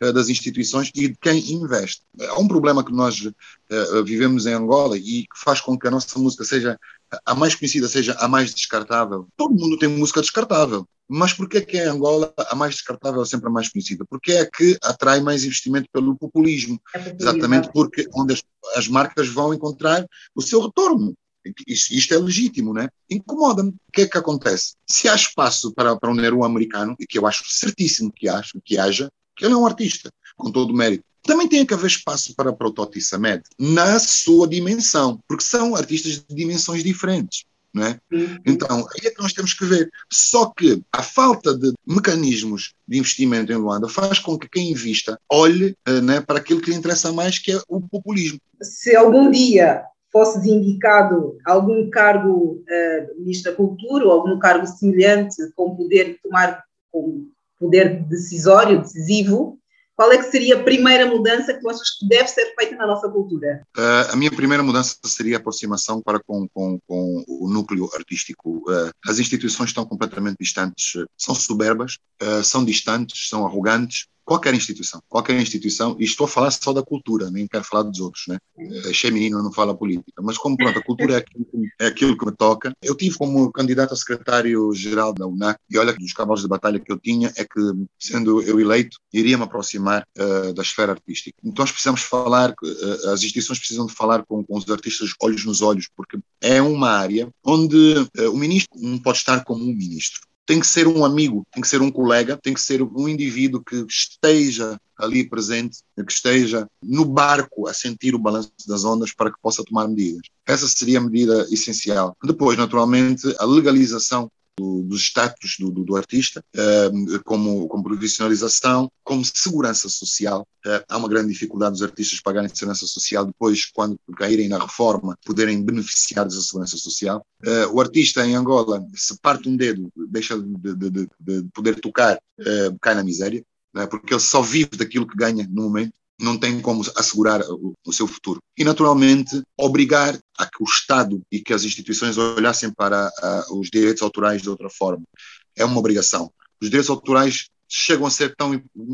uh, das instituições e de quem investe. Há um problema que nós uh, vivemos em Angola e que faz com que a nossa música seja a mais conhecida, seja a mais descartável. Todo mundo tem música descartável. Mas por que é que a Angola, a mais descartável, é sempre a mais conhecida? Porque é que atrai mais investimento pelo populismo. É populismo. Exatamente porque onde as, as marcas vão encontrar o seu retorno. Isto, isto, é legítimo, né? Incomoda-me. O que é que acontece? Se há espaço para, para um Nero americano, e que eu acho certíssimo que, acho, que haja, que ele é um artista, com todo o mérito, também tem que haver espaço para, para o Toti Samed, na sua dimensão, porque são artistas de dimensões diferentes. É? Então, aí é que nós temos que ver. Só que a falta de mecanismos de investimento em Luanda faz com que quem invista olhe né, para aquilo que lhe interessa mais, que é o populismo. Se algum dia fosses indicado algum cargo uh, ministro da Cultura ou algum cargo semelhante com poder de tomar, com poder decisório, decisivo, qual é que seria a primeira mudança que tu achas que deve ser feita na nossa cultura? Uh, a minha primeira mudança seria a aproximação para com, com, com o núcleo artístico. Uh, as instituições estão completamente distantes, são soberbas, uh, são distantes, são arrogantes, qualquer instituição, qualquer instituição, e estou a falar só da cultura, nem quero falar dos outros, né? Achei menino, não fala política, mas como pronto, a cultura é aquilo, é aquilo, que me toca. Eu tive como candidato a secretário-geral da UNAC, e olha que dos cavalos de batalha que eu tinha é que, sendo eu eleito, iria me aproximar uh, da esfera artística. Então nós precisamos falar, uh, as instituições precisam de falar com, com, os artistas olhos nos olhos, porque é uma área onde uh, o ministro não pode estar como um ministro tem que ser um amigo, tem que ser um colega, tem que ser um indivíduo que esteja ali presente, que esteja no barco a sentir o balanço das ondas para que possa tomar medidas. Essa seria a medida essencial. Depois, naturalmente, a legalização do, dos status do, do, do artista, uh, como, como profissionalização, como segurança social. Uh, há uma grande dificuldade dos artistas pagarem segurança social depois, quando caírem na reforma, poderem beneficiar dessa segurança social. Uh, o artista em Angola, se parte um dedo, deixa de, de, de, de poder tocar, cai na miséria, né, porque ele só vive daquilo que ganha no momento não tem como assegurar o, seu futuro. E, naturalmente, obrigar a que o Estado e que as instituições olhassem para uh, os direitos autorais de outra forma. É uma obrigação. Os direitos autorais chegam a ser tão,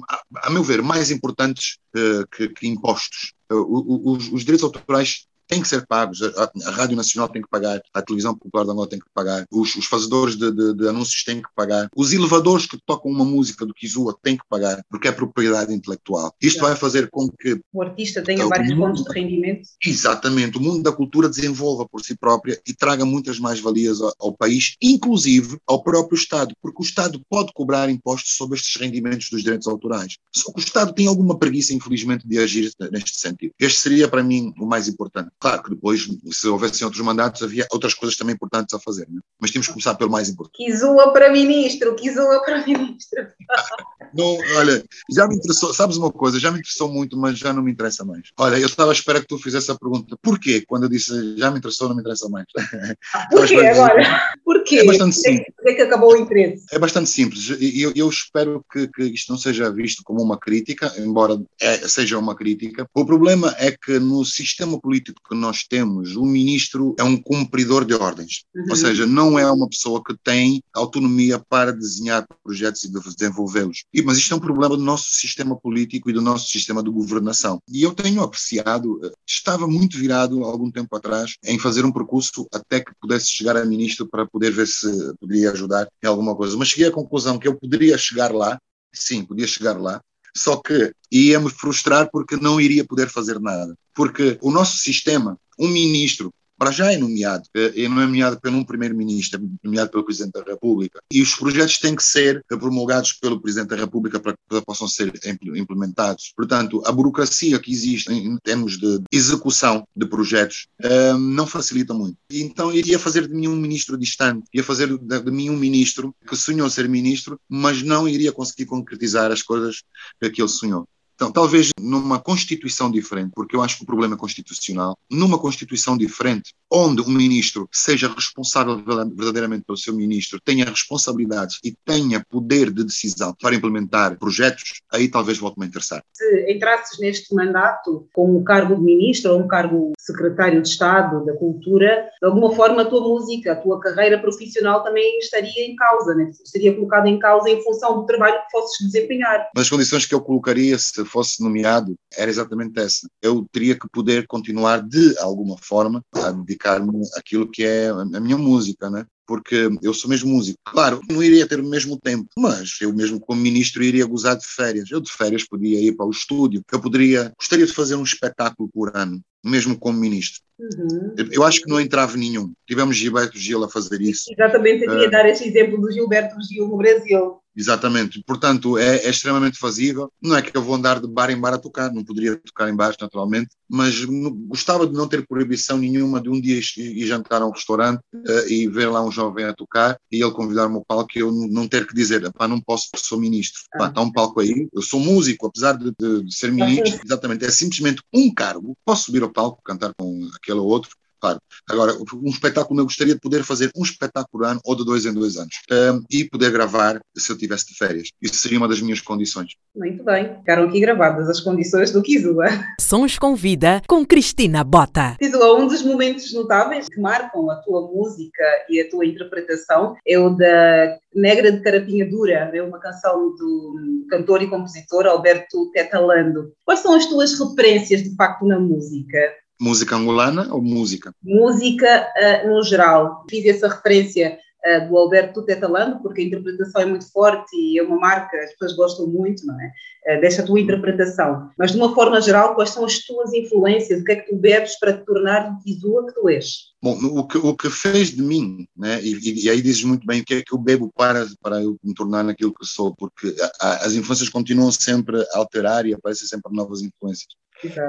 a, a meu ver, mais importantes uh, que, que, impostos. Uh, os, os direitos autorais têm que ser pagos. A, a, Rádio Nacional tem que pagar, a Televisão Popular da Angola tem que pagar, os, os fazedores de, de, de, anúncios têm que pagar, os elevadores que tocam uma música do Kizua têm que pagar, porque é propriedade intelectual. Isto vai fazer com que o artista tenha o vários pontos de rendimento. Exatamente, o mundo da cultura desenvolva por si própria e traga muitas mais valias ao, ao país, inclusive ao próprio Estado, porque o Estado pode cobrar impostos sobre estes rendimentos dos direitos autorais. Só que o Estado tem alguma preguiça, infelizmente, de agir neste sentido. Este seria, para mim, o mais importante. Claro que depois, se houvessem outros mandatos, havia outras coisas também importantes a fazer, né? mas tínhamos que começar pelo mais importante. Quisua para ministro, Quisua para ministro. não, olha, já me interessou, sabes uma coisa, já me interessou muito, mas já não me interessa mais. Olha, eu estava à espera que tu fizesse a pergunta, porquê? Quando eu disse já me interessou, não me interessa mais. Ah, porquê agora? Porquê? É bastante simples. Porquê que acabou o interesse? É bastante simples, e eu, eu, espero que, que isto não seja visto como uma crítica, embora é, seja uma crítica. O problema é que no sistema político que nós temos, o ministro é um cumpridor de ordens, uhum. ou seja, não é uma pessoa que tem autonomia para desenhar projetos e desenvolvê-los. Mas isto é um problema do nosso sistema político e do nosso sistema de governação. E eu tenho apreciado, eh, estava muito virado há algum tempo atrás em fazer um percurso até que pudesse chegar a ministro para poder ver se poderia ajudar em alguma coisa. Mas cheguei à conclusão que eu poderia chegar lá, sim, podia chegar lá, só que ia me frustrar porque não iria poder fazer nada. Porque o nosso sistema um ministro para já é nomeado, é, nomeado pelo um primeiro-ministro, é nomeado pelo Presidente da República, e os projetos têm que ser promulgados pelo Presidente da República para que possam ser implementados. Portanto, a burocracia que existe em termos de execução de projetos um, não facilita muito. Então, iria fazer de mim um ministro distante, ia fazer de mim um ministro que sonhou ser ministro, mas não iria conseguir concretizar as coisas que ele sonhou. Então, talvez numa Constituição diferente, porque eu acho que o problema é constitucional, numa Constituição diferente, onde o ministro seja responsável verdadeiramente pelo seu ministro, tenha responsabilidades e tenha poder de decisão para implementar projetos, aí talvez volte-me a interessar. Se entrasses neste mandato com um cargo de ministro ou um cargo de secretário de Estado da Cultura, de alguma forma a tua música, a tua carreira profissional também estaria em causa, né? estaria colocada em causa em função do trabalho que fosses desempenhar. As condições que eu colocaria se fosse nomeado era exatamente essa. Eu teria que poder continuar de alguma forma a dedicar-me àquilo que é a minha música, né? porque eu sou mesmo músico. Claro, não iria ter o mesmo tempo, mas eu mesmo como ministro iria gozar de férias. Eu de férias podia ir para o estúdio, eu poderia, gostaria de fazer um espetáculo por ano, mesmo como ministro. Uhum. Eu acho que não entrava nenhum. Tivemos Gilberto Gil a fazer isso. Exatamente, eu queria uh, dar esse exemplo do Gilberto Gil no Brasil. Exatamente, portanto é, é, extremamente fazível. Não é que eu vou andar de bar em bar a tocar, não poderia tocar em bares naturalmente, mas gostava de não ter proibição nenhuma de um dia ir jantar a um restaurante uh, e ver lá um jovem a tocar e ele convidar-me ao palco e eu não ter que dizer, pá, não posso, sou ministro. Ah. Pá, está um palco aí, eu sou músico, apesar de, de, de ser ministro, exatamente, é simplesmente um cargo. Posso subir ao cantar com aquele ou outro, Claro. Agora, um espetáculo, eu gostaria de poder fazer um espetáculo por ano ou de dois em dois anos um, e poder gravar se eu tivesse de férias. Isso seria uma das minhas condições. Muito bem. Ficaram aqui gravadas as condições do Kizua. Sons com Vida com Cristina Bota. Kizua, um dos momentos notáveis que marcam a tua música e a tua interpretação é o da Negra de Carapinha Dura, é uma canção do cantor e compositor Alberto Tetalando. Quais são as tuas referências, de facto, na música? Música angolana ou música? Música uh, no geral. Fiz essa referência uh, do Alberto Tetalando, porque a interpretação é muito forte e é uma marca, as pessoas gostam muito, não é? Uh, desta tua interpretação. Mas, de uma forma geral, quais são as tuas influências? O que é que tu bebes para te tornar o Kizua que tu és? Bom, o que, o que fez de mim, né? E, e, aí dizes muito bem o que é que eu bebo para, para eu me tornar naquilo que sou, porque a, a, as influências continuam sempre a alterar e aparecem sempre novas influências.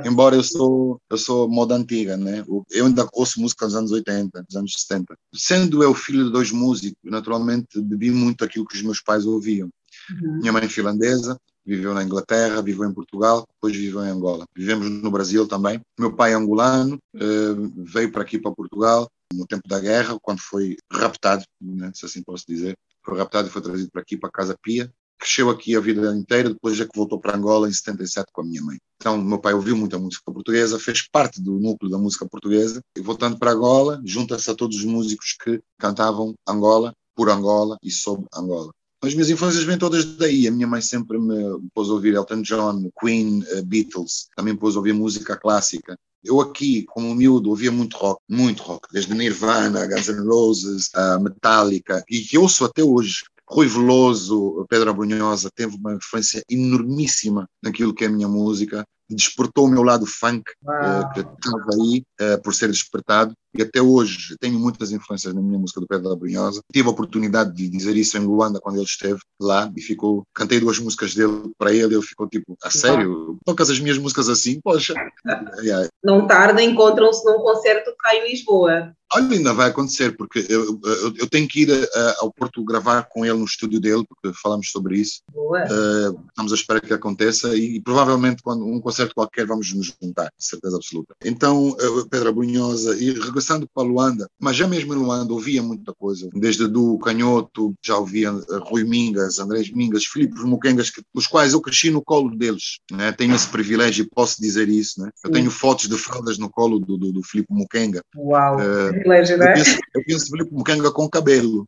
Embora eu sou eu sou moda antiga, né? Eu ainda ouço música dos anos 80, dos anos 70. Sendo eu filho de dois músicos, naturalmente bebi muito aquilo que os meus pais ouviam. Uhum. Minha mãe é finlandesa, viveu na Inglaterra, viveu em Portugal, depois viveu em Angola. Vivemos no Brasil também. Meu pai é angolano, eh, veio para aqui para Portugal no tempo da guerra, quando foi raptado, né, se assim posso dizer. Foi raptado e foi trazido para aqui para Casa Pia cresceu aqui a vida inteira, depois já que voltou para Angola em 77 com a minha mãe. Então, meu pai ouviu muita música portuguesa, fez parte do núcleo da música portuguesa, e voltando para Angola, junta-se a todos os músicos que cantavam Angola, por Angola e sobre Angola. As minhas influências vêm todas daí. A minha mãe sempre me pôs a ouvir Elton John, Queen, uh, Beatles, também pôs a ouvir música clássica. Eu aqui, como miúdo, ouvia muito rock, muito rock, desde Nirvana, Guns N' Roses, uh, Metallica, e que ouço até hoje. Rui Veloso, Pedro Abrunhosa, teve uma influência enormíssima naquilo que é a minha música despertou o meu lado funk, uh, que estava aí uh, por ser despertado, e até hoje tenho muitas influências na minha música do Pedro da Brunhosa. Tive a oportunidade de dizer isso em Luanda quando ele esteve lá e ficou, cantei duas músicas dele para ele, ele ficou tipo, a sério? Tocas as minhas músicas assim? Poxa. Não tarda, encontram-se num concerto cá em Lisboa. Olha, ainda vai acontecer, porque eu, eu, eu tenho que ir uh, ao Porto gravar com ele no estúdio dele, porque falamos sobre isso. Uh, estamos à espera que aconteça e, e, provavelmente quando um concerto qualquer vamos nos juntar, certeza absoluta. Então, uh, Pedra Brunhosa, e regressando para Luanda, mas já mesmo em Luanda ouvia muita coisa, desde do Canhoto, já ouvia Rui Mingas, Andrés Mingas, Filipe Muquengas, que, os quais eu cresci no colo deles. Né? Tenho esse privilégio e posso dizer isso. Né? Eu tenho fotos de fraldas no colo do, do, do Filipe Muquenga. Uau! privilégio, né? Eu penso, eu penso Felipe Mucanga com cabelo.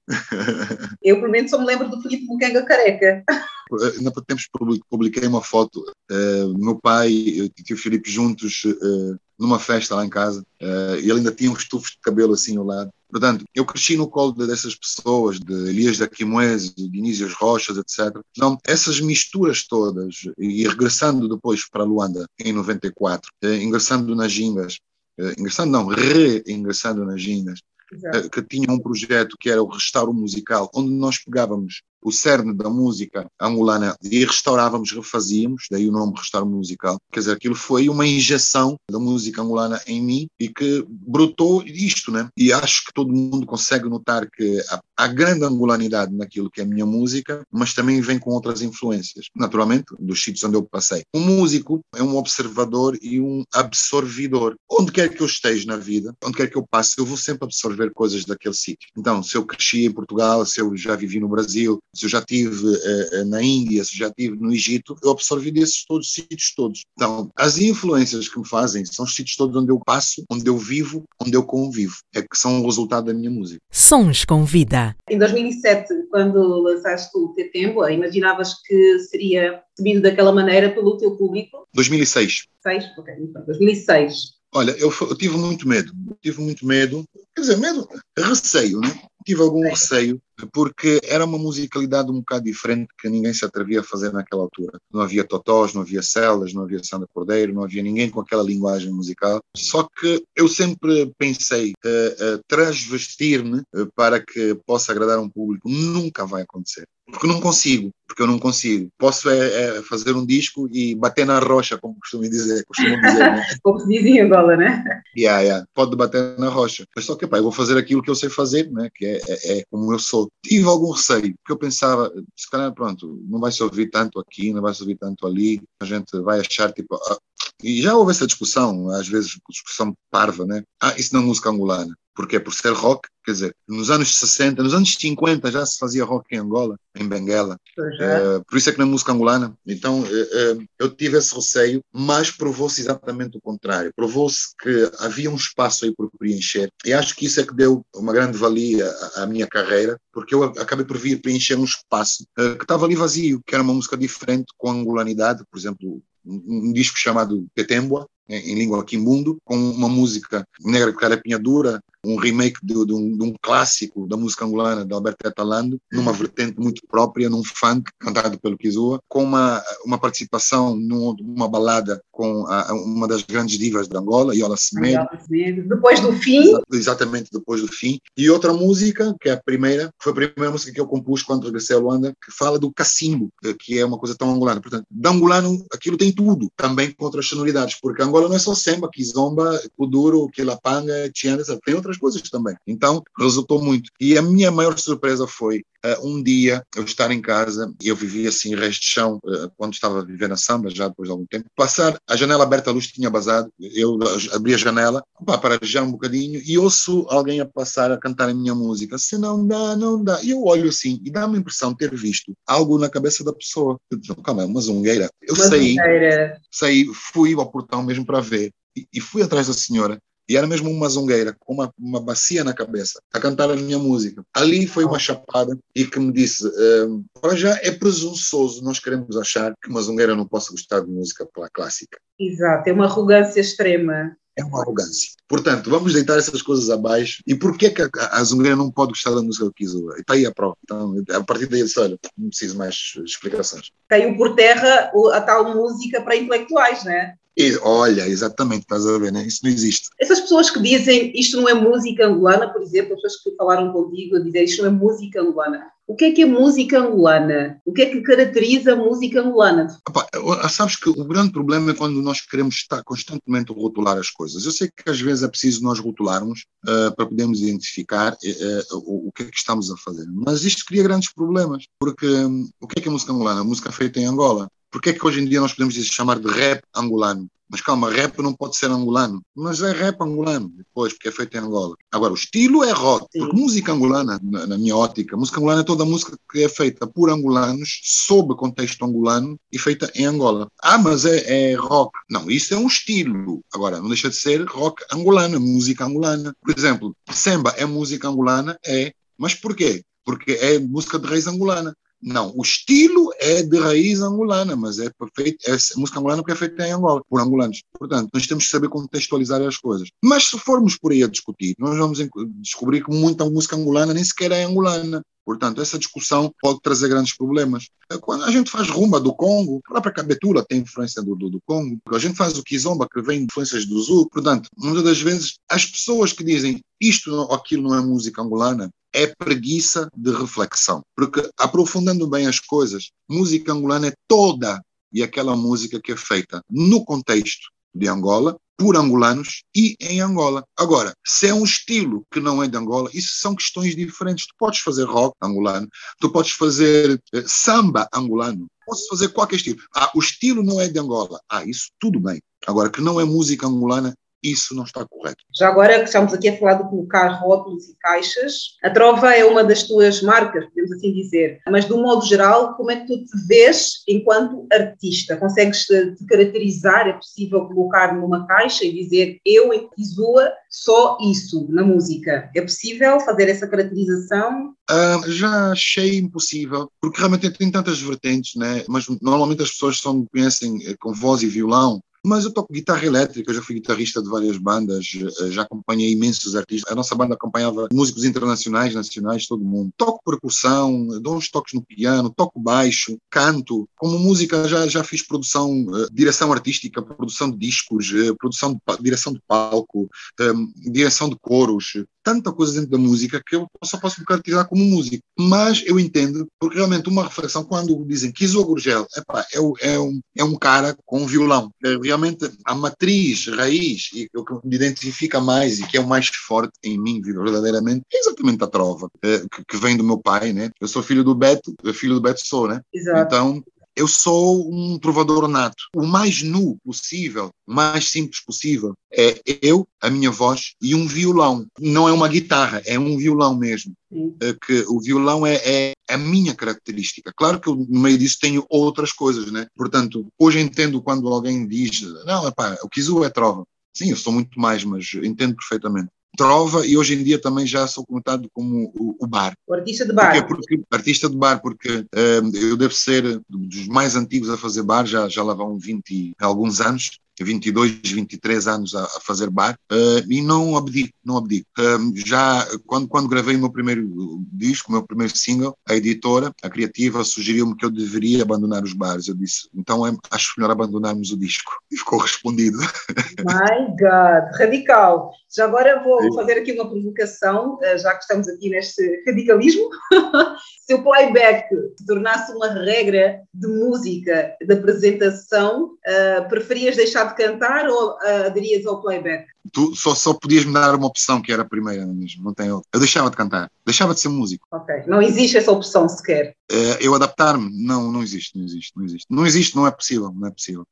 Eu, pelo menos, só me lembro do Felipe Mucanga careca. Ainda há tempos publiquei uma foto uh, meu pai e o Felipe juntos uh, numa festa lá em casa uh, e ele ainda tinha uns tufos de cabelo assim ao lado. Portanto, eu cresci no colo dessas pessoas, de Elias da Quimoese, de Inísios Rochas, etc. Então, essas misturas todas, e regressando depois para Luanda, em 94, ingressando nas Gingas, uh, ingressando não, reingressando nas Ginas, uh, que tinha um projeto que era o restauro musical, onde nós pegávamos o cerne da música angolana e restaurávamos, refazíamos, daí o nome Restauro Musical. Quer dizer, aquilo foi uma injeção da música angolana em mim e que brotou isto, né? E acho que todo mundo consegue notar que há, há grande angolanidade naquilo que é a minha música, mas também vem com outras influências, naturalmente, dos sítios onde eu passei. Um músico é um observador e um absorvidor. Onde quer que eu esteja na vida, onde quer que eu passe, eu vou sempre absorver coisas daquele sítio. Então, se eu cresci em Portugal, se eu já vivi no Brasil, se eu já estive uh, na Índia, se eu já estive no Egito, eu absorvi desses todos, sítios todos. Então, as influências que me fazem são os sítios todos onde eu passo, onde eu vivo, onde eu convivo. É que são o resultado da minha música. Sons com vida. Em 2007, quando lançaste o Tetembo, imaginavas que seria recebido daquela maneira pelo teu público? 2006. 6? Ok, 2006. Olha, eu, eu, tive muito medo, tive muito medo, quer dizer, medo, receio, né? Tive algum receio, porque era uma musicalidade um bocado diferente que ninguém se atrevia a fazer naquela altura. Não havia totós, não havia celas, não havia Sandra Cordeiro, não havia ninguém com aquela linguagem musical. Só que eu sempre pensei, uh, uh, transvestir-me uh, para que possa agradar um público nunca vai acontecer porque não consigo, porque eu não consigo. Posso é, é fazer um disco e bater na rocha, como costumam dizer, costumam dizer, né? como se diz em Angola, né? Yeah, yeah. Pode bater na rocha. Mas só que, pá, eu vou fazer aquilo que eu sei fazer, né? Que é, é, é, como eu sou. Tive algum receio, porque eu pensava, se calhar, pronto, não vai se ouvir tanto aqui, não vai se ouvir tanto ali, a gente vai achar, tipo, ah, e já houve essa discussão, às vezes discussão parva, né? Ah, isso não é música angolana porque é por ser rock, quer dizer, nos anos 60, nos anos 50 já se fazia rock em Angola, em Benguela, uh, por isso é que na música angolana, então uh, uh, eu tive esse receio, mas provou-se exatamente o contrário, provou-se que havia um espaço aí por preencher, e acho que isso é que deu uma grande valia à, à minha carreira, porque eu acabei por vir preencher um espaço que estava ali vazio, que era uma música diferente, com angolanidade, por exemplo, um, um disco chamado Petembua, em língua quimbundo, com uma música negra carapinha dura, um remake de, de, um, de, um, clássico da música angolana de Alberto Etalando, numa vertente muito própria, num funk cantado pelo Kizua, com uma, uma participação numa balada com a, uma das grandes divas de Angola, Iola Semedo. Depois do fim. Exatamente, depois do fim. E outra música, que é a primeira, foi a primeira música que eu compus quando regressei a Luanda, que fala do cacimbo, que é uma coisa tão angolana. Portanto, de angolano, aquilo tem tudo, também com outras sonoridades, porque Angola não é só samba, kizomba, kuduro, quilapanga, tiana, tem outras coisas também. Então, resultou muito. E a minha maior surpresa foi uh, um dia eu estar em casa, e eu vivia assim, resto de chão, uh, quando estava a viver na samba, já depois de algum tempo, passar, a janela aberta, a luz tinha basado, eu abri a janela, opa, para já um bocadinho, e ouço alguém a passar a cantar a minha música. Se não dá, não dá. E eu olho assim, e dá-me a impressão de ter visto algo na cabeça da pessoa. Eu digo, calma, é uma zungueira. Eu uma saí, zungueira. saí, fui ao portão mesmo para ver, e fui atrás da senhora, e era mesmo uma zongueira, com uma, uma bacia na cabeça, a cantar a minha música. Ali foi uma chapada e que me disse: uh, para já é presunçoso nós queremos achar que uma zongueira não possa gostar de música clássica. Exato, é uma arrogância extrema. É uma arrogância. Portanto, vamos deitar essas coisas abaixo. E por que, que a, a Zungueira não pode gostar da música do Kizua? Está aí a prova. Então, a partir daí, olha, não preciso mais explicações. Caiu por terra a tal música para intelectuais, não é? E, olha, exatamente, estás a ver, né? Isso não existe. Essas pessoas que dizem isto não é música angolana, por exemplo, as pessoas que falaram contigo a dizer isto não é música angolana. O que é que é música angolana? O que é que caracteriza a música angolana? Opa, sabes que o grande problema é quando nós queremos estar constantemente a rotular as coisas. Eu sei que às vezes é preciso nós rotularmos uh, para podermos identificar uh, o, o, que é que estamos a fazer. Mas isto cria grandes problemas, porque um, o que é que é música angolana? A música feita em Angola. Por que é que hoje em dia nós podemos chamar de rap angolano? Mas calma, rap não pode ser angolano. Mas é rap angolano, depois, porque é feito em Angola. Agora, o estilo é rock. Sim. Porque música angolana, na, na, minha ótica, música angolana é toda música que é feita por angolanos, sob contexto angolano e feita em Angola. Ah, mas é, é rock. Não, isso é um estilo. Agora, não deixa de ser rock angolana, música angolana. Por exemplo, samba é música angolana? É. Mas por quê? Porque é música de raiz angolana. Não, o estilo é de raiz angolana, mas é perfeito, é música angolana porque é feita em Angola, por angolanos. Portanto, nós temos que saber contextualizar as coisas. Mas se formos por aí a discutir, nós vamos descobrir que muita música angolana nem sequer é angolana. Portanto, essa discussão pode trazer grandes problemas. É quando a gente faz rumba do Congo, a própria Cabetula tem influência do, do, do Congo, a gente faz o Kizomba, que vem influências do Zul. Portanto, muitas das vezes, as pessoas que dizem isto ou aquilo não é música angolana, é preguiça de reflexão. Porque, aprofundando bem as coisas, música angolana é toda e aquela música que é feita no contexto de Angola, por angolanos e em Angola. Agora, se é um estilo que não é de Angola, isso são questões diferentes. Tu podes fazer rock angolano, tu podes fazer eh, samba angolano, podes fazer qualquer estilo. Ah, o estilo não é de Angola. Ah, isso tudo bem. Agora, que não é música angolana, isso não está correto. Já agora que estamos aqui a falar de colocar rótulos e caixas, a Trova é uma das tuas marcas, podemos assim dizer, mas de um modo geral, como é que tu te vês enquanto artista? Consegues te, te caracterizar? É possível colocar numa caixa e dizer eu, em Kizua, só isso na música? É possível fazer essa caracterização? Uh, já achei impossível, porque realmente tem tantas vertentes, né? mas normalmente as pessoas só me conhecem eh, com voz e violão, mas eu toco guitarra elétrica, já fui guitarrista de várias bandas, eh, já acompanhei imensos artistas. A nossa banda acompanhava músicos internacionais, nacionais, todo mundo. Toco percussão, dou uns toques no piano, toco baixo, canto. Como música já, já fiz produção, uh, direção artística, produção de discos, uh, produção de, direção de palco, direção de coros, tanta coisa dentro da música que eu só posso me caracterizar como músico. Mas eu entendo, porque realmente uma reflexão, quando dizem que Iso Gurgel epá, é, é, um, é um cara com um violão. É, realmente a matriz, raiz, e o que me identifica mais e que é o mais forte em mim, verdadeiramente, é exatamente a trova, é, que, que, vem do meu pai, né? Eu sou filho do Beto, filho do Beto sou, né? Exato. Então, eu sou um trovador nato. O mais nu possível, o mais simples possível, é eu, a minha voz e um violão. Não é uma guitarra, é um violão mesmo. É que o violão é, é, a minha característica. Claro que eu, no meio disso tenho outras coisas, né? Portanto, hoje entendo quando alguém diz, não, epá, o Kizu é trova. Sim, eu sou muito mais, mas entendo perfeitamente trova e hoje em dia também já sou comentado como o, o bar. O artista de bar. Porque, porque, artista de bar, porque uh, eu devo ser dos mais antigos a fazer bar, já, já lá vão 20 alguns anos, 22, 23 anos a, a fazer bar uh, e não abdico, não abdico. Uh, já quando, quando gravei o meu primeiro disco, o meu primeiro single, a editora, a criativa, sugeriu-me que eu deveria abandonar os bares. Eu disse, então é, acho melhor abandonarmos o disco. E ficou respondido. My God, radical. Já agora vou fazer aqui uma provocação, eh, já que estamos aqui neste radicalismo. Se o playback se tornasse uma regra de música, de apresentação, uh, preferias deixar de cantar ou uh, aderias ao playback? Tu só, só podias me dar uma opção, que era a primeira mesmo, não tem outra. Eu deixava de cantar, deixava de ser músico. Ok, não existe essa opção sequer. Uh, eu adaptar-me? Não, não existe, não existe, não existe. Não existe, não é possível, não é possível.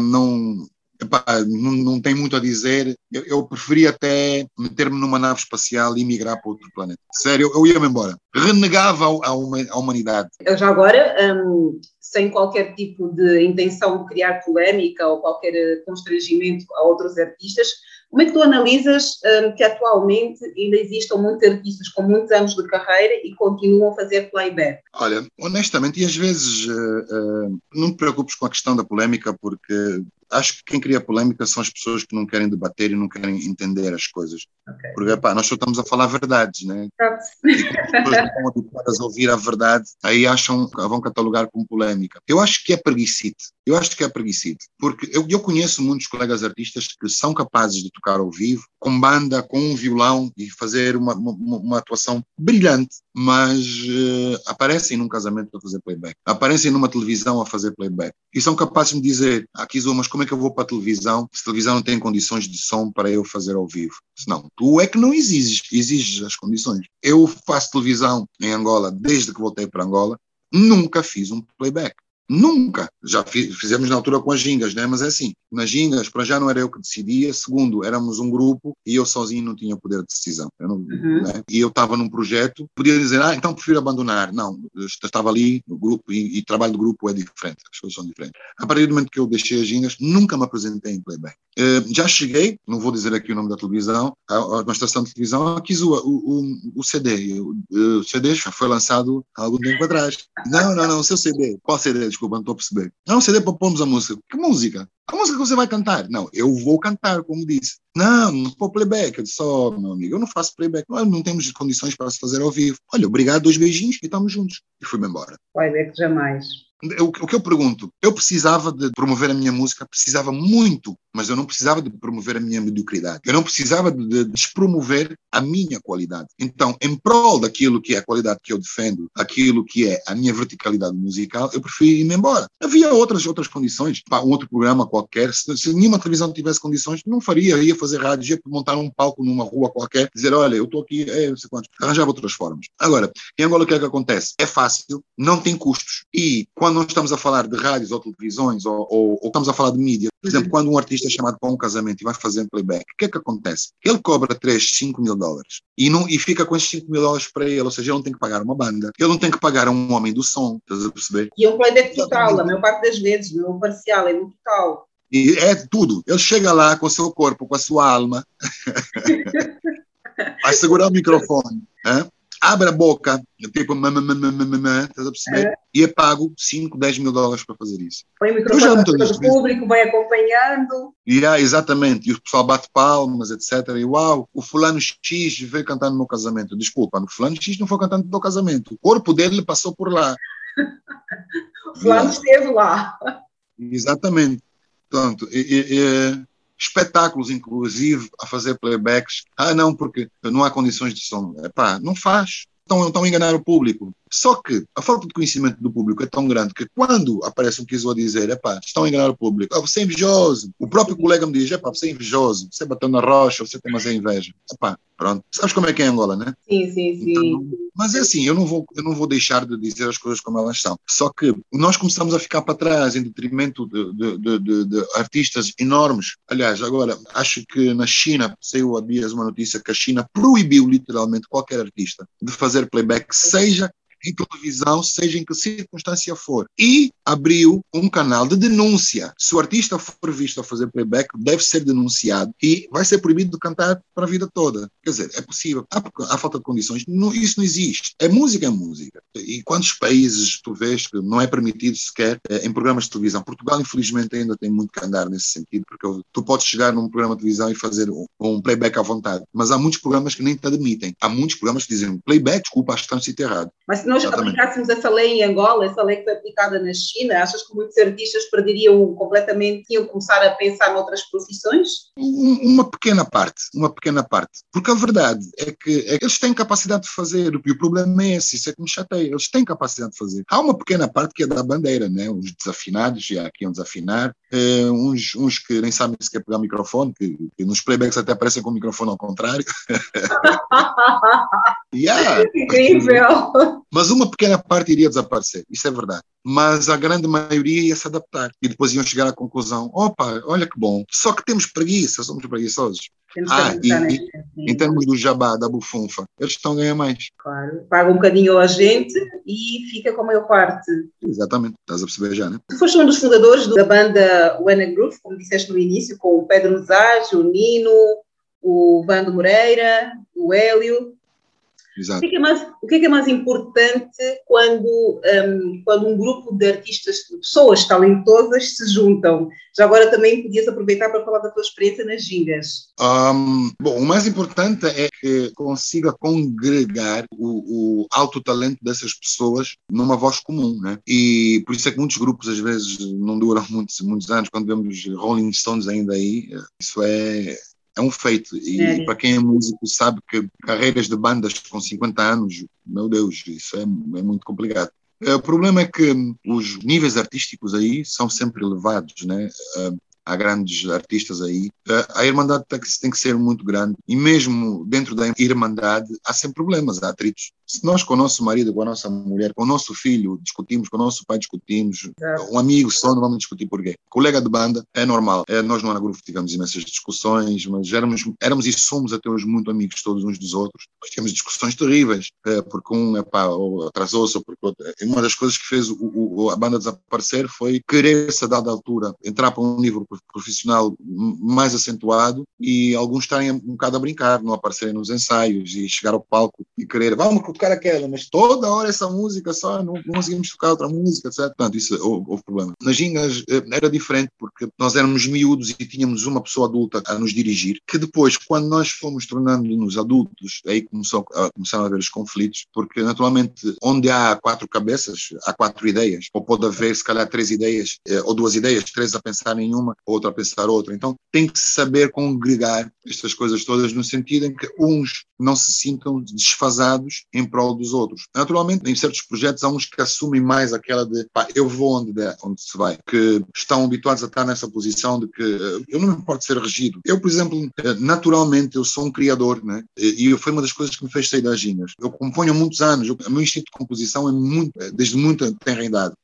Não, epá, não, não tem muito a dizer. Eu, eu preferia até meter-me numa nave espacial e migrar para outro planeta. Sério, eu, eu ia-me embora. Renegava a, a, humanidade. Eu já agora, um, sem qualquer tipo de intenção de criar polémica ou qualquer constrangimento a outros artistas, como é que tu analisas um, que atualmente ainda existam muitos artistas com muitos anos de carreira e continuam a fazer playback? Olha, honestamente, e às vezes uh, uh, não te preocupes com a questão da polémica, porque acho que quem cria polémica são as pessoas que não querem debater e não querem entender as coisas. Okay. Porque, pá, nós só estamos a falar verdades, né? E as pessoas estão habituadas a ouvir a verdade, aí acham, vão catalogar como polémica. Eu acho que é preguicite. Eu acho que é preguicite. Porque eu, eu conheço muitos colegas artistas que são capazes de tocar ao vivo, com banda, com um violão e fazer uma, uma, uma atuação brilhante, mas uh, aparecem num casamento a fazer playback. Aparecem numa televisão a fazer playback. E são capazes de me dizer, aqui, ah, mas como é que eu vou para a televisão se a televisão não tem condições de som para eu fazer ao vivo? Não, tu é que não exiges, exiges as condições. Eu faço televisão em Angola desde que voltei para Angola, nunca fiz um playback. Nunca. Já fizemos na altura com as gingas, né? mas é assim, nas gingas, para já não era eu que decidia, segundo, éramos um grupo e eu sozinho não tinha poder de decisão. Não, uhum. né? E eu estava num projeto, podia dizer, ah, então prefiro abandonar. Não, estava ali no grupo e, e trabalho do grupo é diferente, as coisas são diferentes. A partir do momento que eu deixei as gingas, nunca me apresentei em playback. Uh, já cheguei, não vou dizer aqui o nome da televisão, a, a uma estação de televisão, quis o, o, o CD. O, o CD já foi lançado há algum tempo atrás. Não, não, não, o seu CD. Qual CD? Desculpa, não estou a perceber. Não, CD para pormos a música. Que música? A música que você vai cantar. Não, eu vou cantar, como disse. Não, não vou playback. Eu disse, oh, meu amigo, eu não faço playback. Nós não temos condições para se fazer ao vivo. Olha, obrigado, dois beijinhos e estamos juntos. E fui-me embora. Playback jamais. O, que eu pergunto, eu precisava de promover a minha música, precisava muito, mas eu não precisava de promover a minha mediocridade. Eu não precisava de, de despromover a minha qualidade. Então, em prol daquilo que é a qualidade que eu defendo, aquilo que é a minha verticalidade musical, eu preferi ir-me embora. Havia outras outras condições, um outro programa qualquer, se, se nenhuma televisão tivesse condições, não faria, ia fazer rádios, ia montar um palco numa rua qualquer, dizer, olha, eu estou aqui, é, não sei quantos, arranjava outras formas. Agora, em Angola o que é que acontece? É fácil, não tem custos, e quando nós estamos a falar de rádios ou televisões, ou, ou, ou estamos a falar de mídia, por exemplo, quando um artista é chamado para um casamento e vai fazer um playback, o que é que acontece? Ele cobra 3, 5 mil dólares e, não, e fica com esses 5 mil dólares para ele, ou seja, ele não tem que pagar uma banda, ele não tem que pagar um homem do som, estás a perceber? E é um playback total, a maior parte das vezes, não é um parcial, é um total. E é tudo. Ele chega lá com o seu corpo, com a sua alma, vai segurar o microfone, hein? abre a boca, tipo, estás a perceber? É. E é pago 5, 10 mil dólares para fazer isso. Põe o microfone para o público, vai acompanhando. Yeah, exatamente, e o pessoal bate palmas, etc. E uau, o fulano X veio cantar no meu casamento. Desculpa, o fulano X não foi cantando no meu casamento. O corpo dele passou por lá. o fulano yeah. esteve lá. Exatamente. Portanto, e, e, espetáculos, inclusive, a fazer playbacks. Ah, não, porque não há condições de som. Epá, não faz. Estão, estão a enganar o público. Só que a falta de conhecimento do público é tão grande que quando aparece um que a dizer, epá, estão a enganar o público, ah, você é invejoso. O próprio colega me diz, epá, você é invejoso, você bateu na rocha, você tem mais inveja. Epá, pronto. Sabes como é que é Angola, né? Sim, sim, sim. Então, mas é assim, eu não, vou, eu não vou deixar de dizer as coisas como elas são. Só que nós começamos a ficar para trás em detrimento de, de, de, de artistas enormes. Aliás, agora, acho que na China, saiu há dias uma notícia que a China proibiu literalmente qualquer artista de fazer playback, seja em televisão, seja em que circunstância for. E abriu um canal de denúncia. Se o artista for visto a fazer playback, deve ser denunciado e vai ser proibido de cantar para a vida toda. Quer dizer, é possível. Há, há falta de condições. Não, isso não existe. É música, é música. E quantos países tu vês que não é permitido sequer é, em programas de televisão? Portugal, infelizmente, ainda tem muito que andar nesse sentido, porque tu podes chegar num programa de televisão e fazer um, um playback à vontade, mas há muitos programas que nem te admitem. Há muitos programas que dizem playback, desculpa, acho que sítio errado. Mas nós Exatamente. aplicássemos essa lei em Angola, essa lei que foi aplicada na China, achas que muitos artistas perderiam completamente, iam começar a pensar noutras profissões? Uma pequena parte, uma pequena parte. Porque a verdade é que, é que eles têm capacidade de fazer, e o problema é esse, isso é que me chateia, eles têm capacidade de fazer. Há uma pequena parte que é da bandeira, né? os desafinados, já aqui iam desafinar, eh, uns, uns que nem sabem se quer pegar o microfone, que, que nos playbacks até aparecem com o microfone ao contrário. yeah. Incrível! Mas uma pequena parte iria desaparecer, isso é verdade. Mas a grande maioria ia se adaptar e depois iam chegar à conclusão: opa, olha que bom, só que temos preguiça, somos preguiçosos. ah, e, e, em termos do jabá, da bufunfa, eles estão a ganhar mais. Claro, paga um bocadinho a gente e fica com a maior parte. Exatamente, estás a perceber já, né? Tu foste um dos fundadores da banda Wena Groove, como disseste no início, com o Pedro Zage, o Nino, o Vando Moreira, o Hélio. Exato. O que, é, é mais, o que é, que é mais importante quando, um, quando um grupo de artistas, de pessoas talentosas se juntam? Já agora também podias aproveitar para falar da tua experiência nas gingas. Um, bom, o mais importante é que consiga congregar o, o alto talento dessas pessoas numa voz comum, né? E por isso é que muitos grupos às vezes não duram muitos, muitos anos, quando vemos Rolling Stones ainda aí, isso é é um feito. E é. para quem é músico sabe que carreiras de bandas com 50 anos, meu Deus, isso é, é muito complicado. O problema é que os níveis artísticos aí são sempre elevados, né? há grandes artistas aí, a Irmandade tem que ser muito grande e mesmo dentro da Irmandade há sempre problemas, há atritos. Se nós com o nosso marido, com a nossa mulher, com o nosso filho discutimos, com o nosso pai discutimos, é. um amigo só não vamos discutir porquê. Colega de banda é normal. É, nós no Ana Grupo tivemos imensas discussões, mas éramos, éramos e somos até hoje muito amigos todos uns dos outros. Nós tínhamos discussões terríveis, é, porque um epá, atrasou-se, ou porque outro. Uma das coisas que fez o, o, a banda desaparecer foi querer-se a dada altura entrar para um nível profissional mais acentuado e alguns estarem um bocado a brincar, não aparecerem nos ensaios e chegar ao palco e querer, vamos aquela, mas toda hora essa música só, não, conseguimos tocar outra música, etc. Portanto, isso houve, houve problema. Nas gingas eh, era diferente porque nós éramos miúdos e tínhamos uma pessoa adulta a nos dirigir, que depois, quando nós fomos tornando-nos adultos, aí começou, começaram a haver os conflitos, porque naturalmente onde há quatro cabeças, há quatro ideias, ou pode haver se calhar três ideias, eh, ou duas ideias, três a pensar em uma, outra a pensar outra. Então tem que saber congregar estas coisas todas no sentido em que uns não se sintam desfasados em em prol dos outros. Naturalmente, em certos projetos há uns que assumem mais aquela de pá, eu vou onde, der, onde se vai, que estão habituados a estar nessa posição de que eu não me importo ser regido. Eu, por exemplo, naturalmente, eu sou um criador, né? e foi uma das coisas que me fez sair das gingas. Eu componho há muitos anos, o meu instinto de composição é muito, desde muito tenra idade.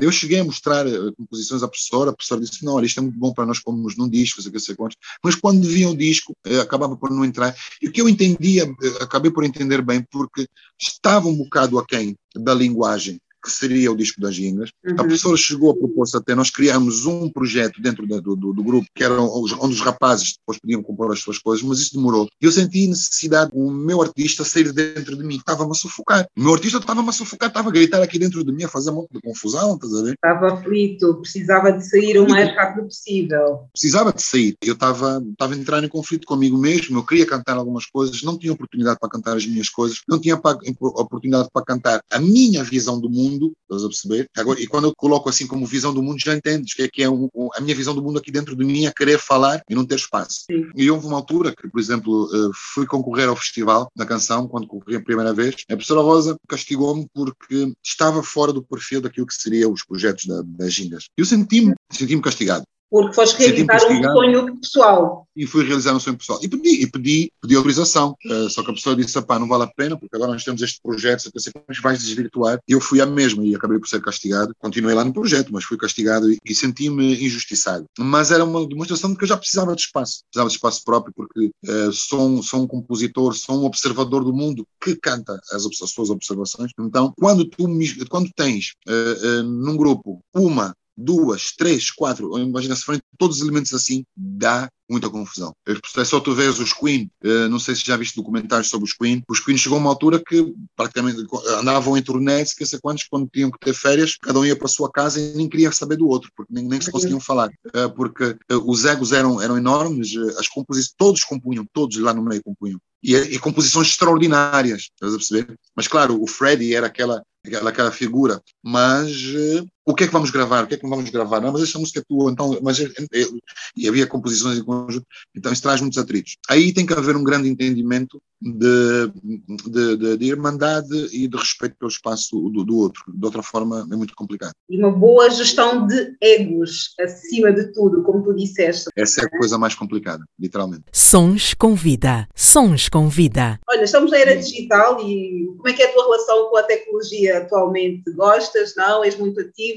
Eu cheguei a mostrar uh, composições à professora, a professora disse: Não, olha, isto é muito bom para nós pormos num disco, sei que sei quantos. Mas quando vinha o disco, uh, acabava por não entrar. E o que eu entendia, uh, acabei por entender bem, porque estava um bocado aquém da linguagem que seria o disco das gingas. Uhum. A professora chegou a propor-se até nós criámos um projeto dentro do, do, do, grupo, que era onde os rapazes depois podiam compor as suas coisas, mas isso demorou. Eu senti necessidade, o meu artista sair dentro de mim, estava-me a sufocar. O meu artista estava-me a sufocar, estava a gritar aqui dentro de mim, a fazer um monte de confusão, estás a ver? Estava aflito, precisava de sair o mais rápido possível. Precisava de sair. Eu estava, estava a entrar em conflito comigo mesmo, eu queria cantar algumas coisas, não tinha oportunidade para cantar as minhas coisas, não tinha oportunidade para cantar a minha visão do mundo mundo, estás a perceber? Agora, e quando eu coloco assim como visão do mundo, já entendes que é, que é um, a minha visão do mundo aqui dentro de mim é querer falar e não ter espaço. Sim. E houve uma altura que, por exemplo, eh, fui concorrer ao festival da canção, quando concorri a primeira vez, a professora Rosa castigou-me porque estava fora do perfil daquilo que seriam os projetos da, das gingas. Eu senti-me senti castigado porque foste realizar um sonho pessoal. E fui realizar um sonho pessoal. E pedi, e pedi, pedi autorização. Uh, só que a pessoa disse, pá, não vale a pena, porque agora nós temos este projeto, você pensa, mas vais desvirtuar. E eu fui a mesma e acabei por ser castigado. Continuei lá no projeto, mas fui castigado e, e senti-me injustiçado. Mas era uma demonstração de que eu já precisava de espaço. Precisava de espaço próprio, porque uh, sou, um, sou um compositor, sou um observador do mundo que canta as, as suas observações. Então, quando tu quando tens uh, num grupo uma duas, três, quatro, imagina se forem todos os elementos assim, dá muita confusão. É só tu vês os Queen, eh, não sei se já viste documentários sobre os Queen, os Queen chegou a uma altura que praticamente andavam em turnés, que sei quantos, quando tinham que ter férias, cada um ia para a sua casa e nem queria saber do outro, porque nem, nem se conseguiam falar, eh, porque eh, os egos eram, eram enormes, as composições, todos compunham, todos lá no meio compunham. E, e composições extraordinárias, estás a perceber? Mas claro, o Freddie era aquela aquela, aquela figura, mas o que é que vamos gravar? O que é que não vamos gravar? Não, mas esta música é tua, então, mas é, é, e havia composições em conjunto, então isso traz muitos atritos. Aí tem que haver um grande entendimento de, de, de, de irmandade e de respeito pelo espaço do, do, outro. De outra forma, é muito complicado. E uma boa gestão de egos, acima de tudo, como tu disseste. Essa é a coisa mais complicada, literalmente. Sons com vida. Sons com vida. Olha, estamos na era digital e como é que é a tua relação com a tecnologia atualmente? Gostas? Não? És muito ativo?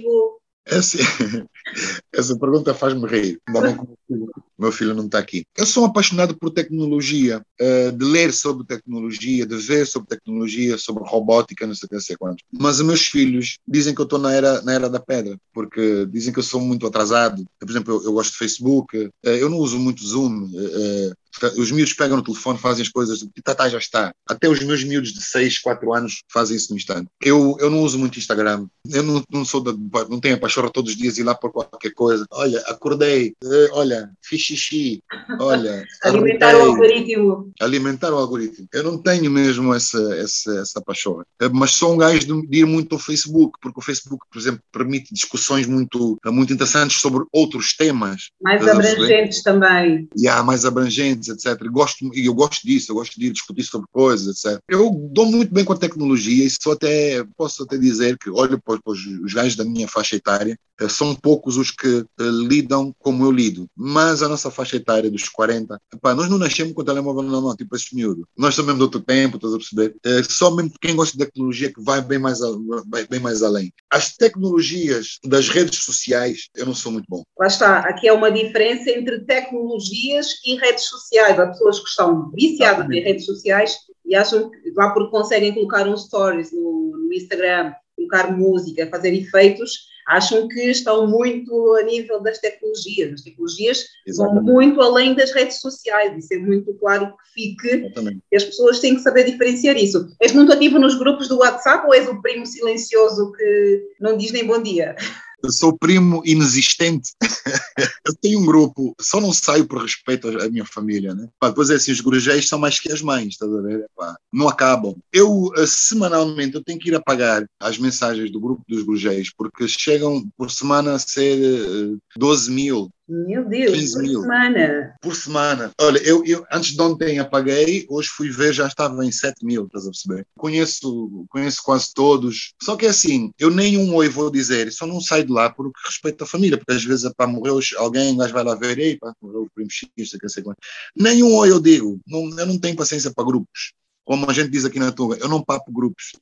Essa, essa pergunta faz-me rir. Meu filho não está aqui. Eu sou apaixonado por tecnologia, eh, de ler sobre tecnologia, de ver sobre tecnologia, sobre robótica, não sei o que, sei quantos. Mas os meus filhos dizem que eu estou na era, na era da pedra, porque dizem que eu sou muito atrasado. Por exemplo, eu, eu gosto de Facebook, eh, eu não uso muito Zoom, eh, os miúdos pegam no telefone, fazem as coisas, tá, tá, já está. Até os meus miúdos de 6, 4 anos fazem isso no instante. Eu, eu não uso muito Instagram. Eu não, não sou da, não tenho a pachorra todos os dias ir lá por qualquer coisa. Olha, acordei. Eh, olha, fiz xixi. Olha. Alimentar o algoritmo. Alimentar o algoritmo. Eu não tenho mesmo essa, essa, essa pachorra. Eh, mas sou um gajo de, de ir muito ao Facebook, porque o Facebook, por exemplo, permite discussões muito, muito interessantes sobre outros temas. Mais abrangentes também. E há mais abrangentes etc. E gosto, e eu gosto disso, eu gosto de discutir sobre coisas, etc. Eu dou muito bem com a tecnologia e só até, posso até dizer que olho para, para os gajos da minha faixa etária, eh, são poucos os que uh, lidam como eu lido. Mas a nossa faixa etária dos 40, epá, nós não nascemos com o telemóvel na mão, tipo esses miúdos. Nós somos de outro tempo, estás a perceber? É só mesmo quem gosta de tecnologia que vai bem mais, a, vai bem mais além. As tecnologias das redes sociais, eu não sou muito bom. Lá está, aqui é uma diferença entre tecnologias e redes sociais sociais, há pessoas que estão viciadas em redes sociais e acham que lá porque conseguem colocar um stories no, no Instagram, colocar música, fazer efeitos, acham que estão muito a nível das tecnologias. As tecnologias Exatamente. vão muito além das redes sociais, isso é muito claro que fique. E as pessoas têm que saber diferenciar isso. És muito ativo nos grupos do WhatsApp ou és o primo silencioso que não diz nem bom dia? Eu sou primo inexistente. eu tenho um grupo, só não saio por respeito à minha família, né? Pá, depois é assim, os gurujéis são mais que as mães, estás a ver? Pá, não acabam. Eu, uh, semanalmente, eu tenho que ir apagar as mensagens do grupo dos gurujéis, porque chegam por semana a ser uh, 12 mil, Meu Deus, 15 por mil. semana. por semana. Olha, eu, eu antes de ontem apaguei, hoje fui ver, já estava em 7 mil, estás a perceber? Conheço, conheço quase todos. Só que é assim, eu nem um oi vou dizer, só não saio de lá por respeito à família, porque às vezes pá, morreu alguém, mas vai lá ver, ei, pá, morreu o primo X, que sei quanto. Nem um oi eu digo, não, eu não tenho paciência para grupos. Como a gente diz aqui na Tuga, eu não papo grupos.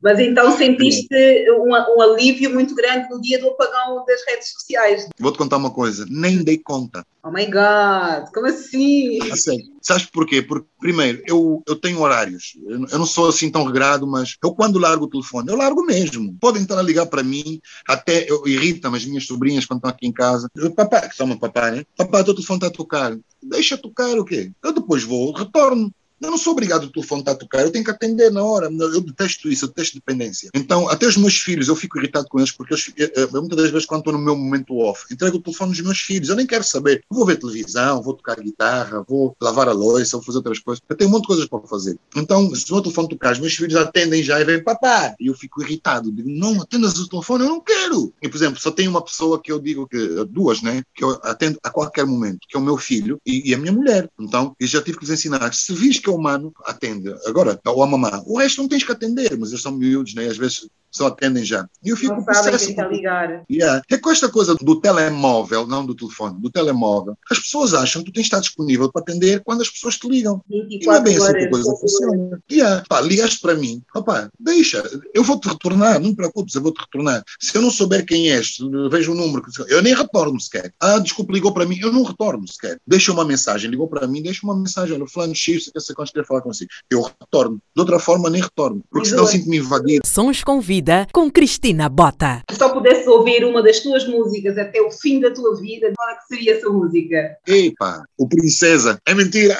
Mas então sentiste um, um alívio muito grande no dia do apagão das redes sociais. Vou-te contar uma coisa, nem dei conta. Oh my God, como assim? A sério. Sabes porquê? Porque, primeiro, eu, eu tenho horários. Eu, eu não sou assim tão regrado, mas eu, quando largo o telefone, eu largo mesmo. Podem estar a ligar para mim, até eu irrita-me as minhas sobrinhas quando estão aqui em casa. Eu, papá, que são meu papai, né? Papá, o teu telefone está a tocar. Deixa tocar o quê? Eu depois vou, retorno. Eu não sou obrigado o telefone estar a tocar, eu tenho que atender na hora. Eu detesto isso, eu detesto dependência. Então, até os meus filhos, eu fico irritado com eles, porque eles, eu, muitas das vezes, quando estou no meu momento off, entrego o telefone dos meus filhos. Eu nem quero saber. Vou ver televisão, vou tocar guitarra, vou lavar a louça, vou fazer outras coisas. Eu tenho um monte de coisas para fazer. Então, se o meu telefone tocar, os meus filhos atendem já e vêm, papá. E eu fico irritado. Digo, não, atendas o telefone, eu não quero. E, por exemplo, só tem uma pessoa que eu digo que, duas, né, que eu atendo a qualquer momento, que é o meu filho e, e a minha mulher. Então, eu já tive que lhes ensinar. Se vis que é humano, atende. Agora, ou a mamã. O resto não tens que atender, mas eles são miúdos, né? às vezes só atendem já. E eu fico não sabem quem está ligar. Yeah. É com esta coisa do telemóvel, não do telefone, do telemóvel, as pessoas acham que tu tens de estar disponível para atender quando as pessoas te ligam. E não é bem assim que a coisa funciona. Yeah. Pá, ligaste para mim, opa, deixa, eu vou-te retornar, não te preocupes, eu vou-te retornar. Se eu não souber quem és, vejo o um número, eu nem retorno sequer. Ah, desculpa, ligou para mim, eu não retorno sequer. Deixa uma mensagem, ligou para mim, deixa uma mensagem, olha, fulano X, que sei quando quer falar consigo. Eu retorno. De outra forma, nem retorno, porque senão sinto-me invadido. Sons com vida com Cristina Bota. Se só pudesse ouvir uma das tuas músicas até o fim da tua vida, qual é que seria essa música? Epa, o Princesa. É mentira.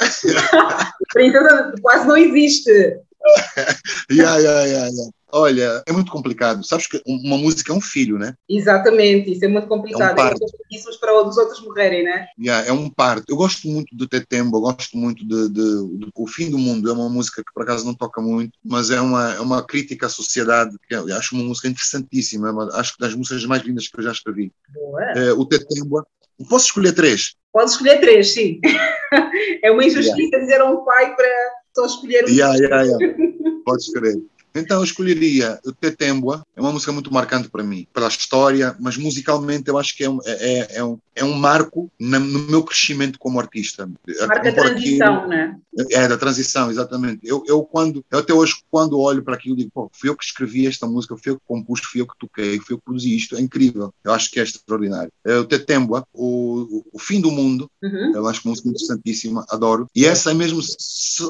Princesa quase não existe. yeah, yeah, yeah, yeah. Olha, é muito complicado. Sabes que uma música é um filho, né? Exatamente, isso é muito complicado. É, um é para os outros morrerem, né? Yeah, é um parto. Eu gosto muito de Tetembo, eu gosto muito de, de, de, O Fim do Mundo. É uma música que por acaso não toca muito, mas é uma, é uma crítica à sociedade. Que eu acho uma música interessantíssima. É acho que das músicas mais lindas que eu já escrevi. Boa. É, o Tetembo. Posso escolher três? Posso escolher três, sim. é uma injustiça yeah. dizer a um pai para só escolher um. Yeah, yeah, yeah. Pode escolher. Então eu escolheria o Tetembua, é uma música muito marcante para mim, pela história, mas musicalmente eu acho que é um, é, é, é um, é um marco no meu crescimento como artista. Marca a transição, aquilo, né? É, da transição, exatamente. Eu, eu, quando, eu até hoje, quando olho para aquilo, digo, pô, fui eu que escrevi esta música, fui eu que compus, fui eu que toquei, fui eu que produzi isto, é incrível. Eu acho que é extraordinário. É, o Tetembua, o, o Fim do Mundo, uhum. eu acho que é uma música interessantíssima, adoro. E essa é mesmo,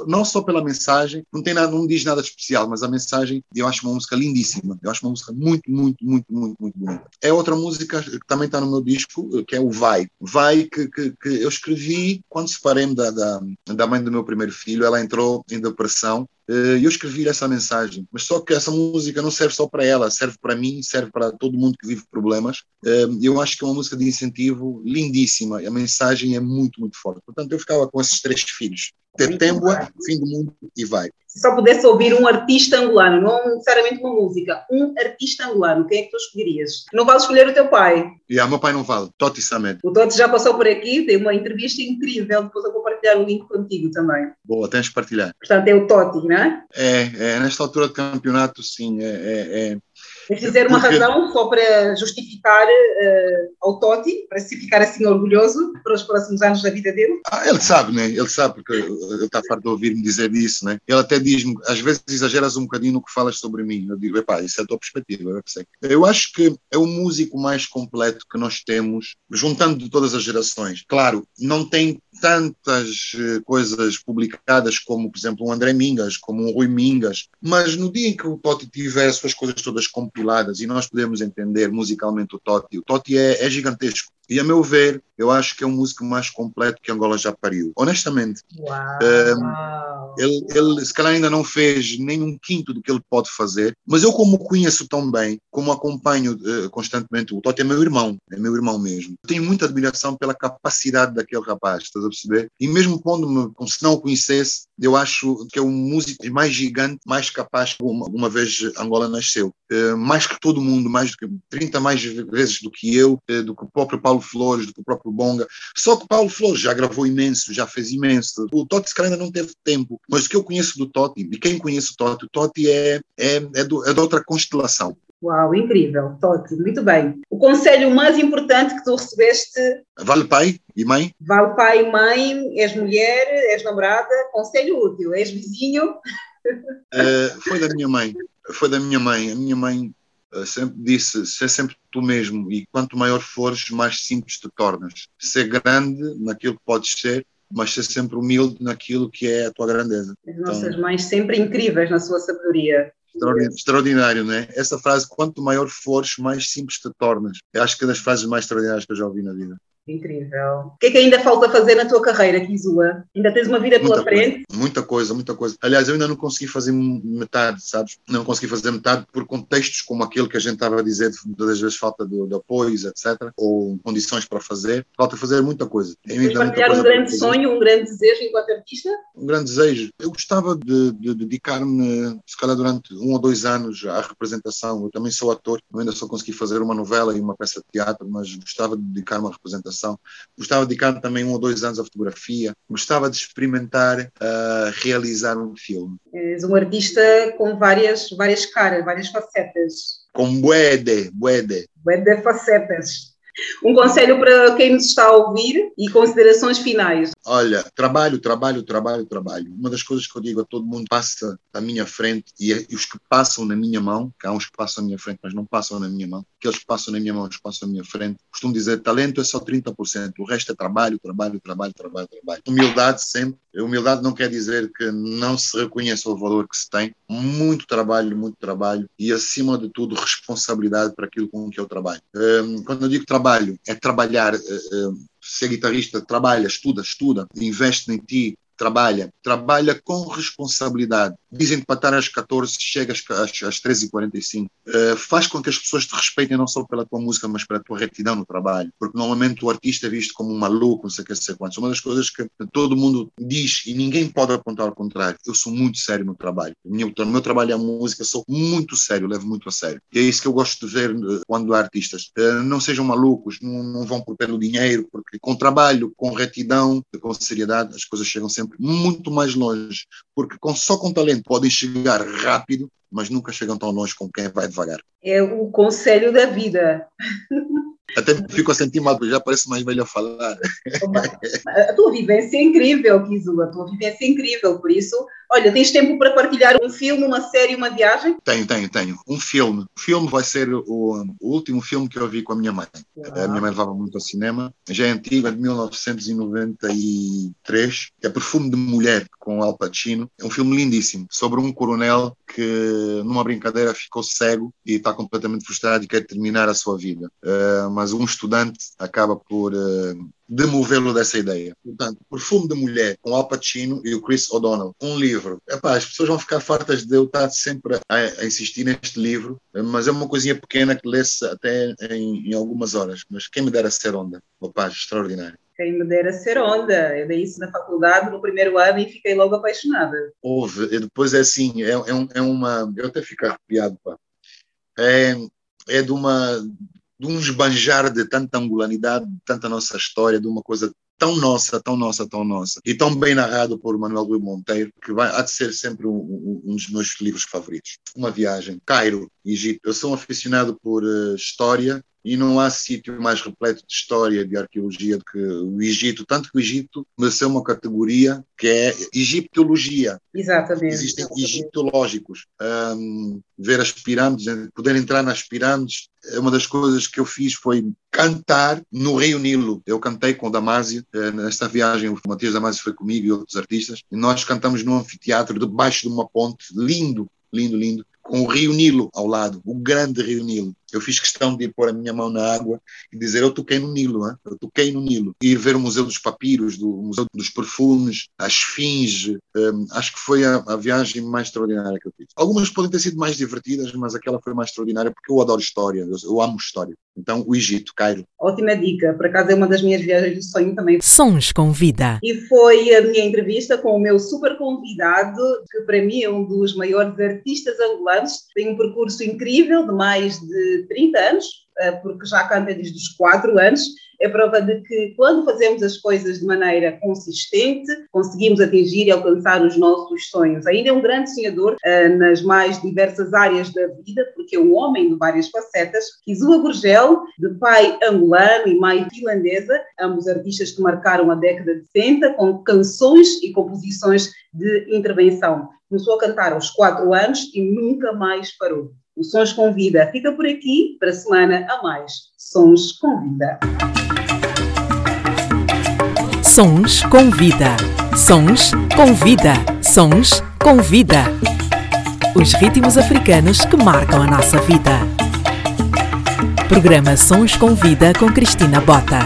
não só pela mensagem, não tem nada, não diz nada especial, mas a mensagem, eu acho uma música lindíssima. Eu acho uma música muito, muito, muito, muito, muito bonita. É outra música que também está no meu disco, que é o Vai. Vai que, que, que eu escrevi quando separei-me da, da, da mãe do meu primeiro filho, ela entrou em depressão eu escrevi essa mensagem. Mas só que essa música não serve só para ela, serve para mim, serve para todo mundo que vive problemas. Eh, eu acho que é uma música de incentivo lindíssima. A mensagem é muito, muito forte. Portanto, eu ficava com esses três filhos. Tetembua, Fim do Mundo e Vai. Se só pudesse ouvir um artista angolano, não necessariamente uma música, um artista angolano, quem é que tu escolherias? Não vale escolher o teu pai. E yeah, meu pai não vale, Totti Samet. O Totti já passou por aqui, tem uma entrevista incrível, depois eu vou partilhar o link contigo também. Boa, tens de partilhar. Portanto, é o Totti, não é? É, é nesta altura de campeonato, sim, é, é, é uma Porque... razão só para justificar uh, ao Totti, para se ficar assim orgulhoso para os próximos anos da vida dele? Ah, ele sabe, né? Ele sabe, porque ele está farto de ouvir-me dizer isso, né? Ele até diz-me, às vezes exageras um bocadinho no que falas sobre mim. Eu digo, epá, isso é a tua perspectiva, eu. Eu acho que é o músico mais completo que nós temos, juntando de todas as gerações. Claro, não tem tantas eh, coisas publicadas como, por exemplo, um André Mingas, como um Rui Mingas, mas no dia em que o Totti tiver as suas coisas todas compiladas e nós podemos entender musicalmente o Totti, o Totti é, é gigantesco. E a meu ver, eu acho que é o músico mais completo que Angola já pariu. Honestamente. Um, ele, ele se calhar ainda não fez nem um quinto do que ele pode fazer, mas eu como o conheço tão bem, como acompanho uh, constantemente, o Totti é meu irmão, é meu irmão mesmo. Tenho muita admiração pela capacidade daquele rapaz, estás a perceber? E mesmo pondo-me como se não o conhecesse, eu acho que é o músico mais gigante, mais capaz que uma, uma vez Angola nasceu. Uh, mais que todo mundo, mais do que 30 mais vezes do que eu, uh, do que o próprio Paulo Flores, do que o próprio Bonga. Só que Paulo Flores já gravou imenso, já fez imenso. O Totti, se ainda não teve tempo, mas o que eu conheço do Totti, e quem conhece o Totti, o Totti é, é, é, do, é de outra constelação. Uau, incrível, Totti, muito bem. O conselho mais importante que tu recebeste? Vale pai e mãe? Vale pai e mãe, és mulher, és namorada, conselho útil, és vizinho? Uh, foi da minha mãe, foi da minha mãe. A minha mãe uh, sempre disse, ser sempre tu mesmo e quanto maior fores, mais simples te tornas. Ser grande naquilo que podes ser, mas ser sempre humilde naquilo que é a tua grandeza. As nossas então, mães sempre incríveis na sua sabedoria. Extraordinário, não é? Essa frase, quanto maior fores, mais simples te tornas. Eu acho que é das frases mais extraordinárias que eu já ouvi na vida. Incrível. O que é que ainda falta fazer na tua carreira, Kizua? Ainda tens uma vida pela muita frente? Coisa, muita coisa, muita coisa. Aliás, eu ainda não consegui fazer metade, sabes? Não consegui fazer metade por contextos como aquele que a gente estava a dizer, das vezes falta de, de apoios, etc. Ou condições para fazer. Falta fazer muita coisa. Tens partilhar um grande sonho, um grande desejo enquanto artista? Um grande desejo. Eu gostava de, de dedicar-me, se calhar durante um ou dois anos, à representação. Eu também sou ator. Eu ainda só consegui fazer uma novela e uma peça de teatro, mas gostava de dedicar-me à representação Gostava de dedicar também um ou dois anos à fotografia. Gostava de experimentar uh, realizar um filme. És um artista com várias, várias caras, várias facetas. Com buede, buede. Buede facetas. Um conselho para quem nos está a ouvir e considerações finais. Olha, trabalho, trabalho, trabalho, trabalho. Uma das coisas que eu digo a todo mundo passa à minha frente e, e os que passam na minha mão, que há uns que passam na minha frente, mas não passam na minha mão, aqueles que passam na minha mão, que passam na minha frente, costumo dizer, talento é só 30%, o resto é trabalho, trabalho, trabalho, trabalho, trabalho. Humildade sempre. Humildade não quer dizer que não se reconheça o valor que se tem. Muito trabalho, muito trabalho e, acima de tudo, responsabilidade para aquilo com que eu trabalho. Hum, quando eu digo trabalho, é trabalhar eh, eh, ser guitarrista, trabalha, estuda, estuda, investe em ti, trabalha, trabalha com responsabilidade. Dizem que para estar às 14, chega às, às, às 13h45. Uh, faz com que as pessoas te respeitem não só pela tua música, mas pela tua retidão no trabalho. Porque normalmente o artista é visto como um maluco, não sei o que, não sei quantos. Uma das coisas que todo mundo diz e ninguém pode apontar ao contrário. Eu sou muito sério no trabalho. O meu, meu trabalho é a música, sou muito sério, levo muito a sério. E é isso que eu gosto de ver uh, quando há artistas. Uh, não sejam malucos, não, não vão por pelo dinheiro, porque com trabalho, com retidão, com seriedade, as coisas chegam sempre muito mais longe. Porque com, só com talento podem chegar rápido, mas nunca chegam tão longe como quem vai devagar. É o conselho da vida. Até fico a sentir mal, já parece mais velho a falar. A tua vivência é incrível, Kizu, a tua vivência é incrível, por isso, olha, tens tempo para partilhar um filme, uma série, uma viagem? Tenho, tenho, tenho. Um filme. O filme vai ser o, o último filme que eu vi com a minha mãe. A minha mãe levava muito ao cinema. Já é antigo, é de 1993. É Perfume de Mulher, com Al Pacino. É um filme lindíssimo, sobre um coronel que, numa brincadeira, ficou cego e está completamente frustrado e quer terminar a sua vida. Uh, mas um estudante acaba por uh, demovê-lo dessa ideia. Portanto, Perfume de Mulher, com Al Pacino e o Chris O'Donnell. Um livro. Epá, as pessoas vão ficar fartas de eu estar sempre a, a insistir neste livro, mas é uma coisinha pequena que lê-se até em, em, algumas horas. Mas quem me dera ser onda? Opa, extraordinário. Quem me dera ser onda. Eu dei isso na faculdade no primeiro ano e fiquei logo apaixonada. Houve. E depois é assim, é, é, é uma... Eu até fico arrepiado, pá. É, é de uma de um esbanjar de tanta angularidade, de tanta nossa história, de uma coisa tão nossa, tão nossa, tão nossa, e tão bem narrado por Manuel Rui Monteiro, que vai, há de ser sempre um, um, dos meus livros favoritos. Uma viagem, Cairo, Egito. Eu sou um aficionado por uh, história e não há sítio mais repleto de história, de arqueologia do que o Egito, tanto que o Egito nasceu uma categoria que é egiptologia. Exatamente. Existem exatamente. egiptológicos. Um, ver as pirâmides, poder entrar nas pirâmides, uma das coisas que eu fiz foi cantar no Rio Nilo. Eu cantei com o Damásio, eh, nesta viagem o Matias Damásio foi comigo e outros artistas, e nós cantamos num anfiteatro debaixo de uma ponte, lindo, lindo, lindo, com o Rio Nilo ao lado, o grande Rio Nilo. Eu fiz questão de pôr a minha mão na água e dizer eu toquei no Nilo, hein? eu toquei no Nilo. E ir ver o Museu dos Papiros, do Museu dos Perfumes, a Esfinge, um, acho que foi a, a, viagem mais extraordinária que eu fiz. Algumas podem ter sido mais divertidas, mas aquela foi mais extraordinária porque eu adoro história, eu, eu amo história. Então, o Egito, Cairo. Ótima dica, por acaso é uma das minhas viagens de sonho também. Sons com vida. E foi a minha entrevista com o meu super convidado, que para mim é um dos maiores artistas angolanos, tem um percurso incrível de mais de 30 anos, eh, porque já canta desde os 4 anos é prova de que quando fazemos as coisas de maneira consistente, conseguimos atingir e alcançar os nossos sonhos. Ainda é um grande sonhador uh, nas mais diversas áreas da vida, porque é um homem de várias facetas. Kizua Gurgel, de pai angolano e mãe finlandesa, ambos artistas que marcaram a década de 60 com canções e composições de intervenção. Começou a cantar aos quatro anos e nunca mais parou. O Sons com Vida fica por aqui para a semana a mais. Sons com Vida. Sons com Vida. Sons com Vida. Sons com Vida. Os ritmos africanos que marcam a nossa vida. Programa Sons com Vida com Cristina Bota.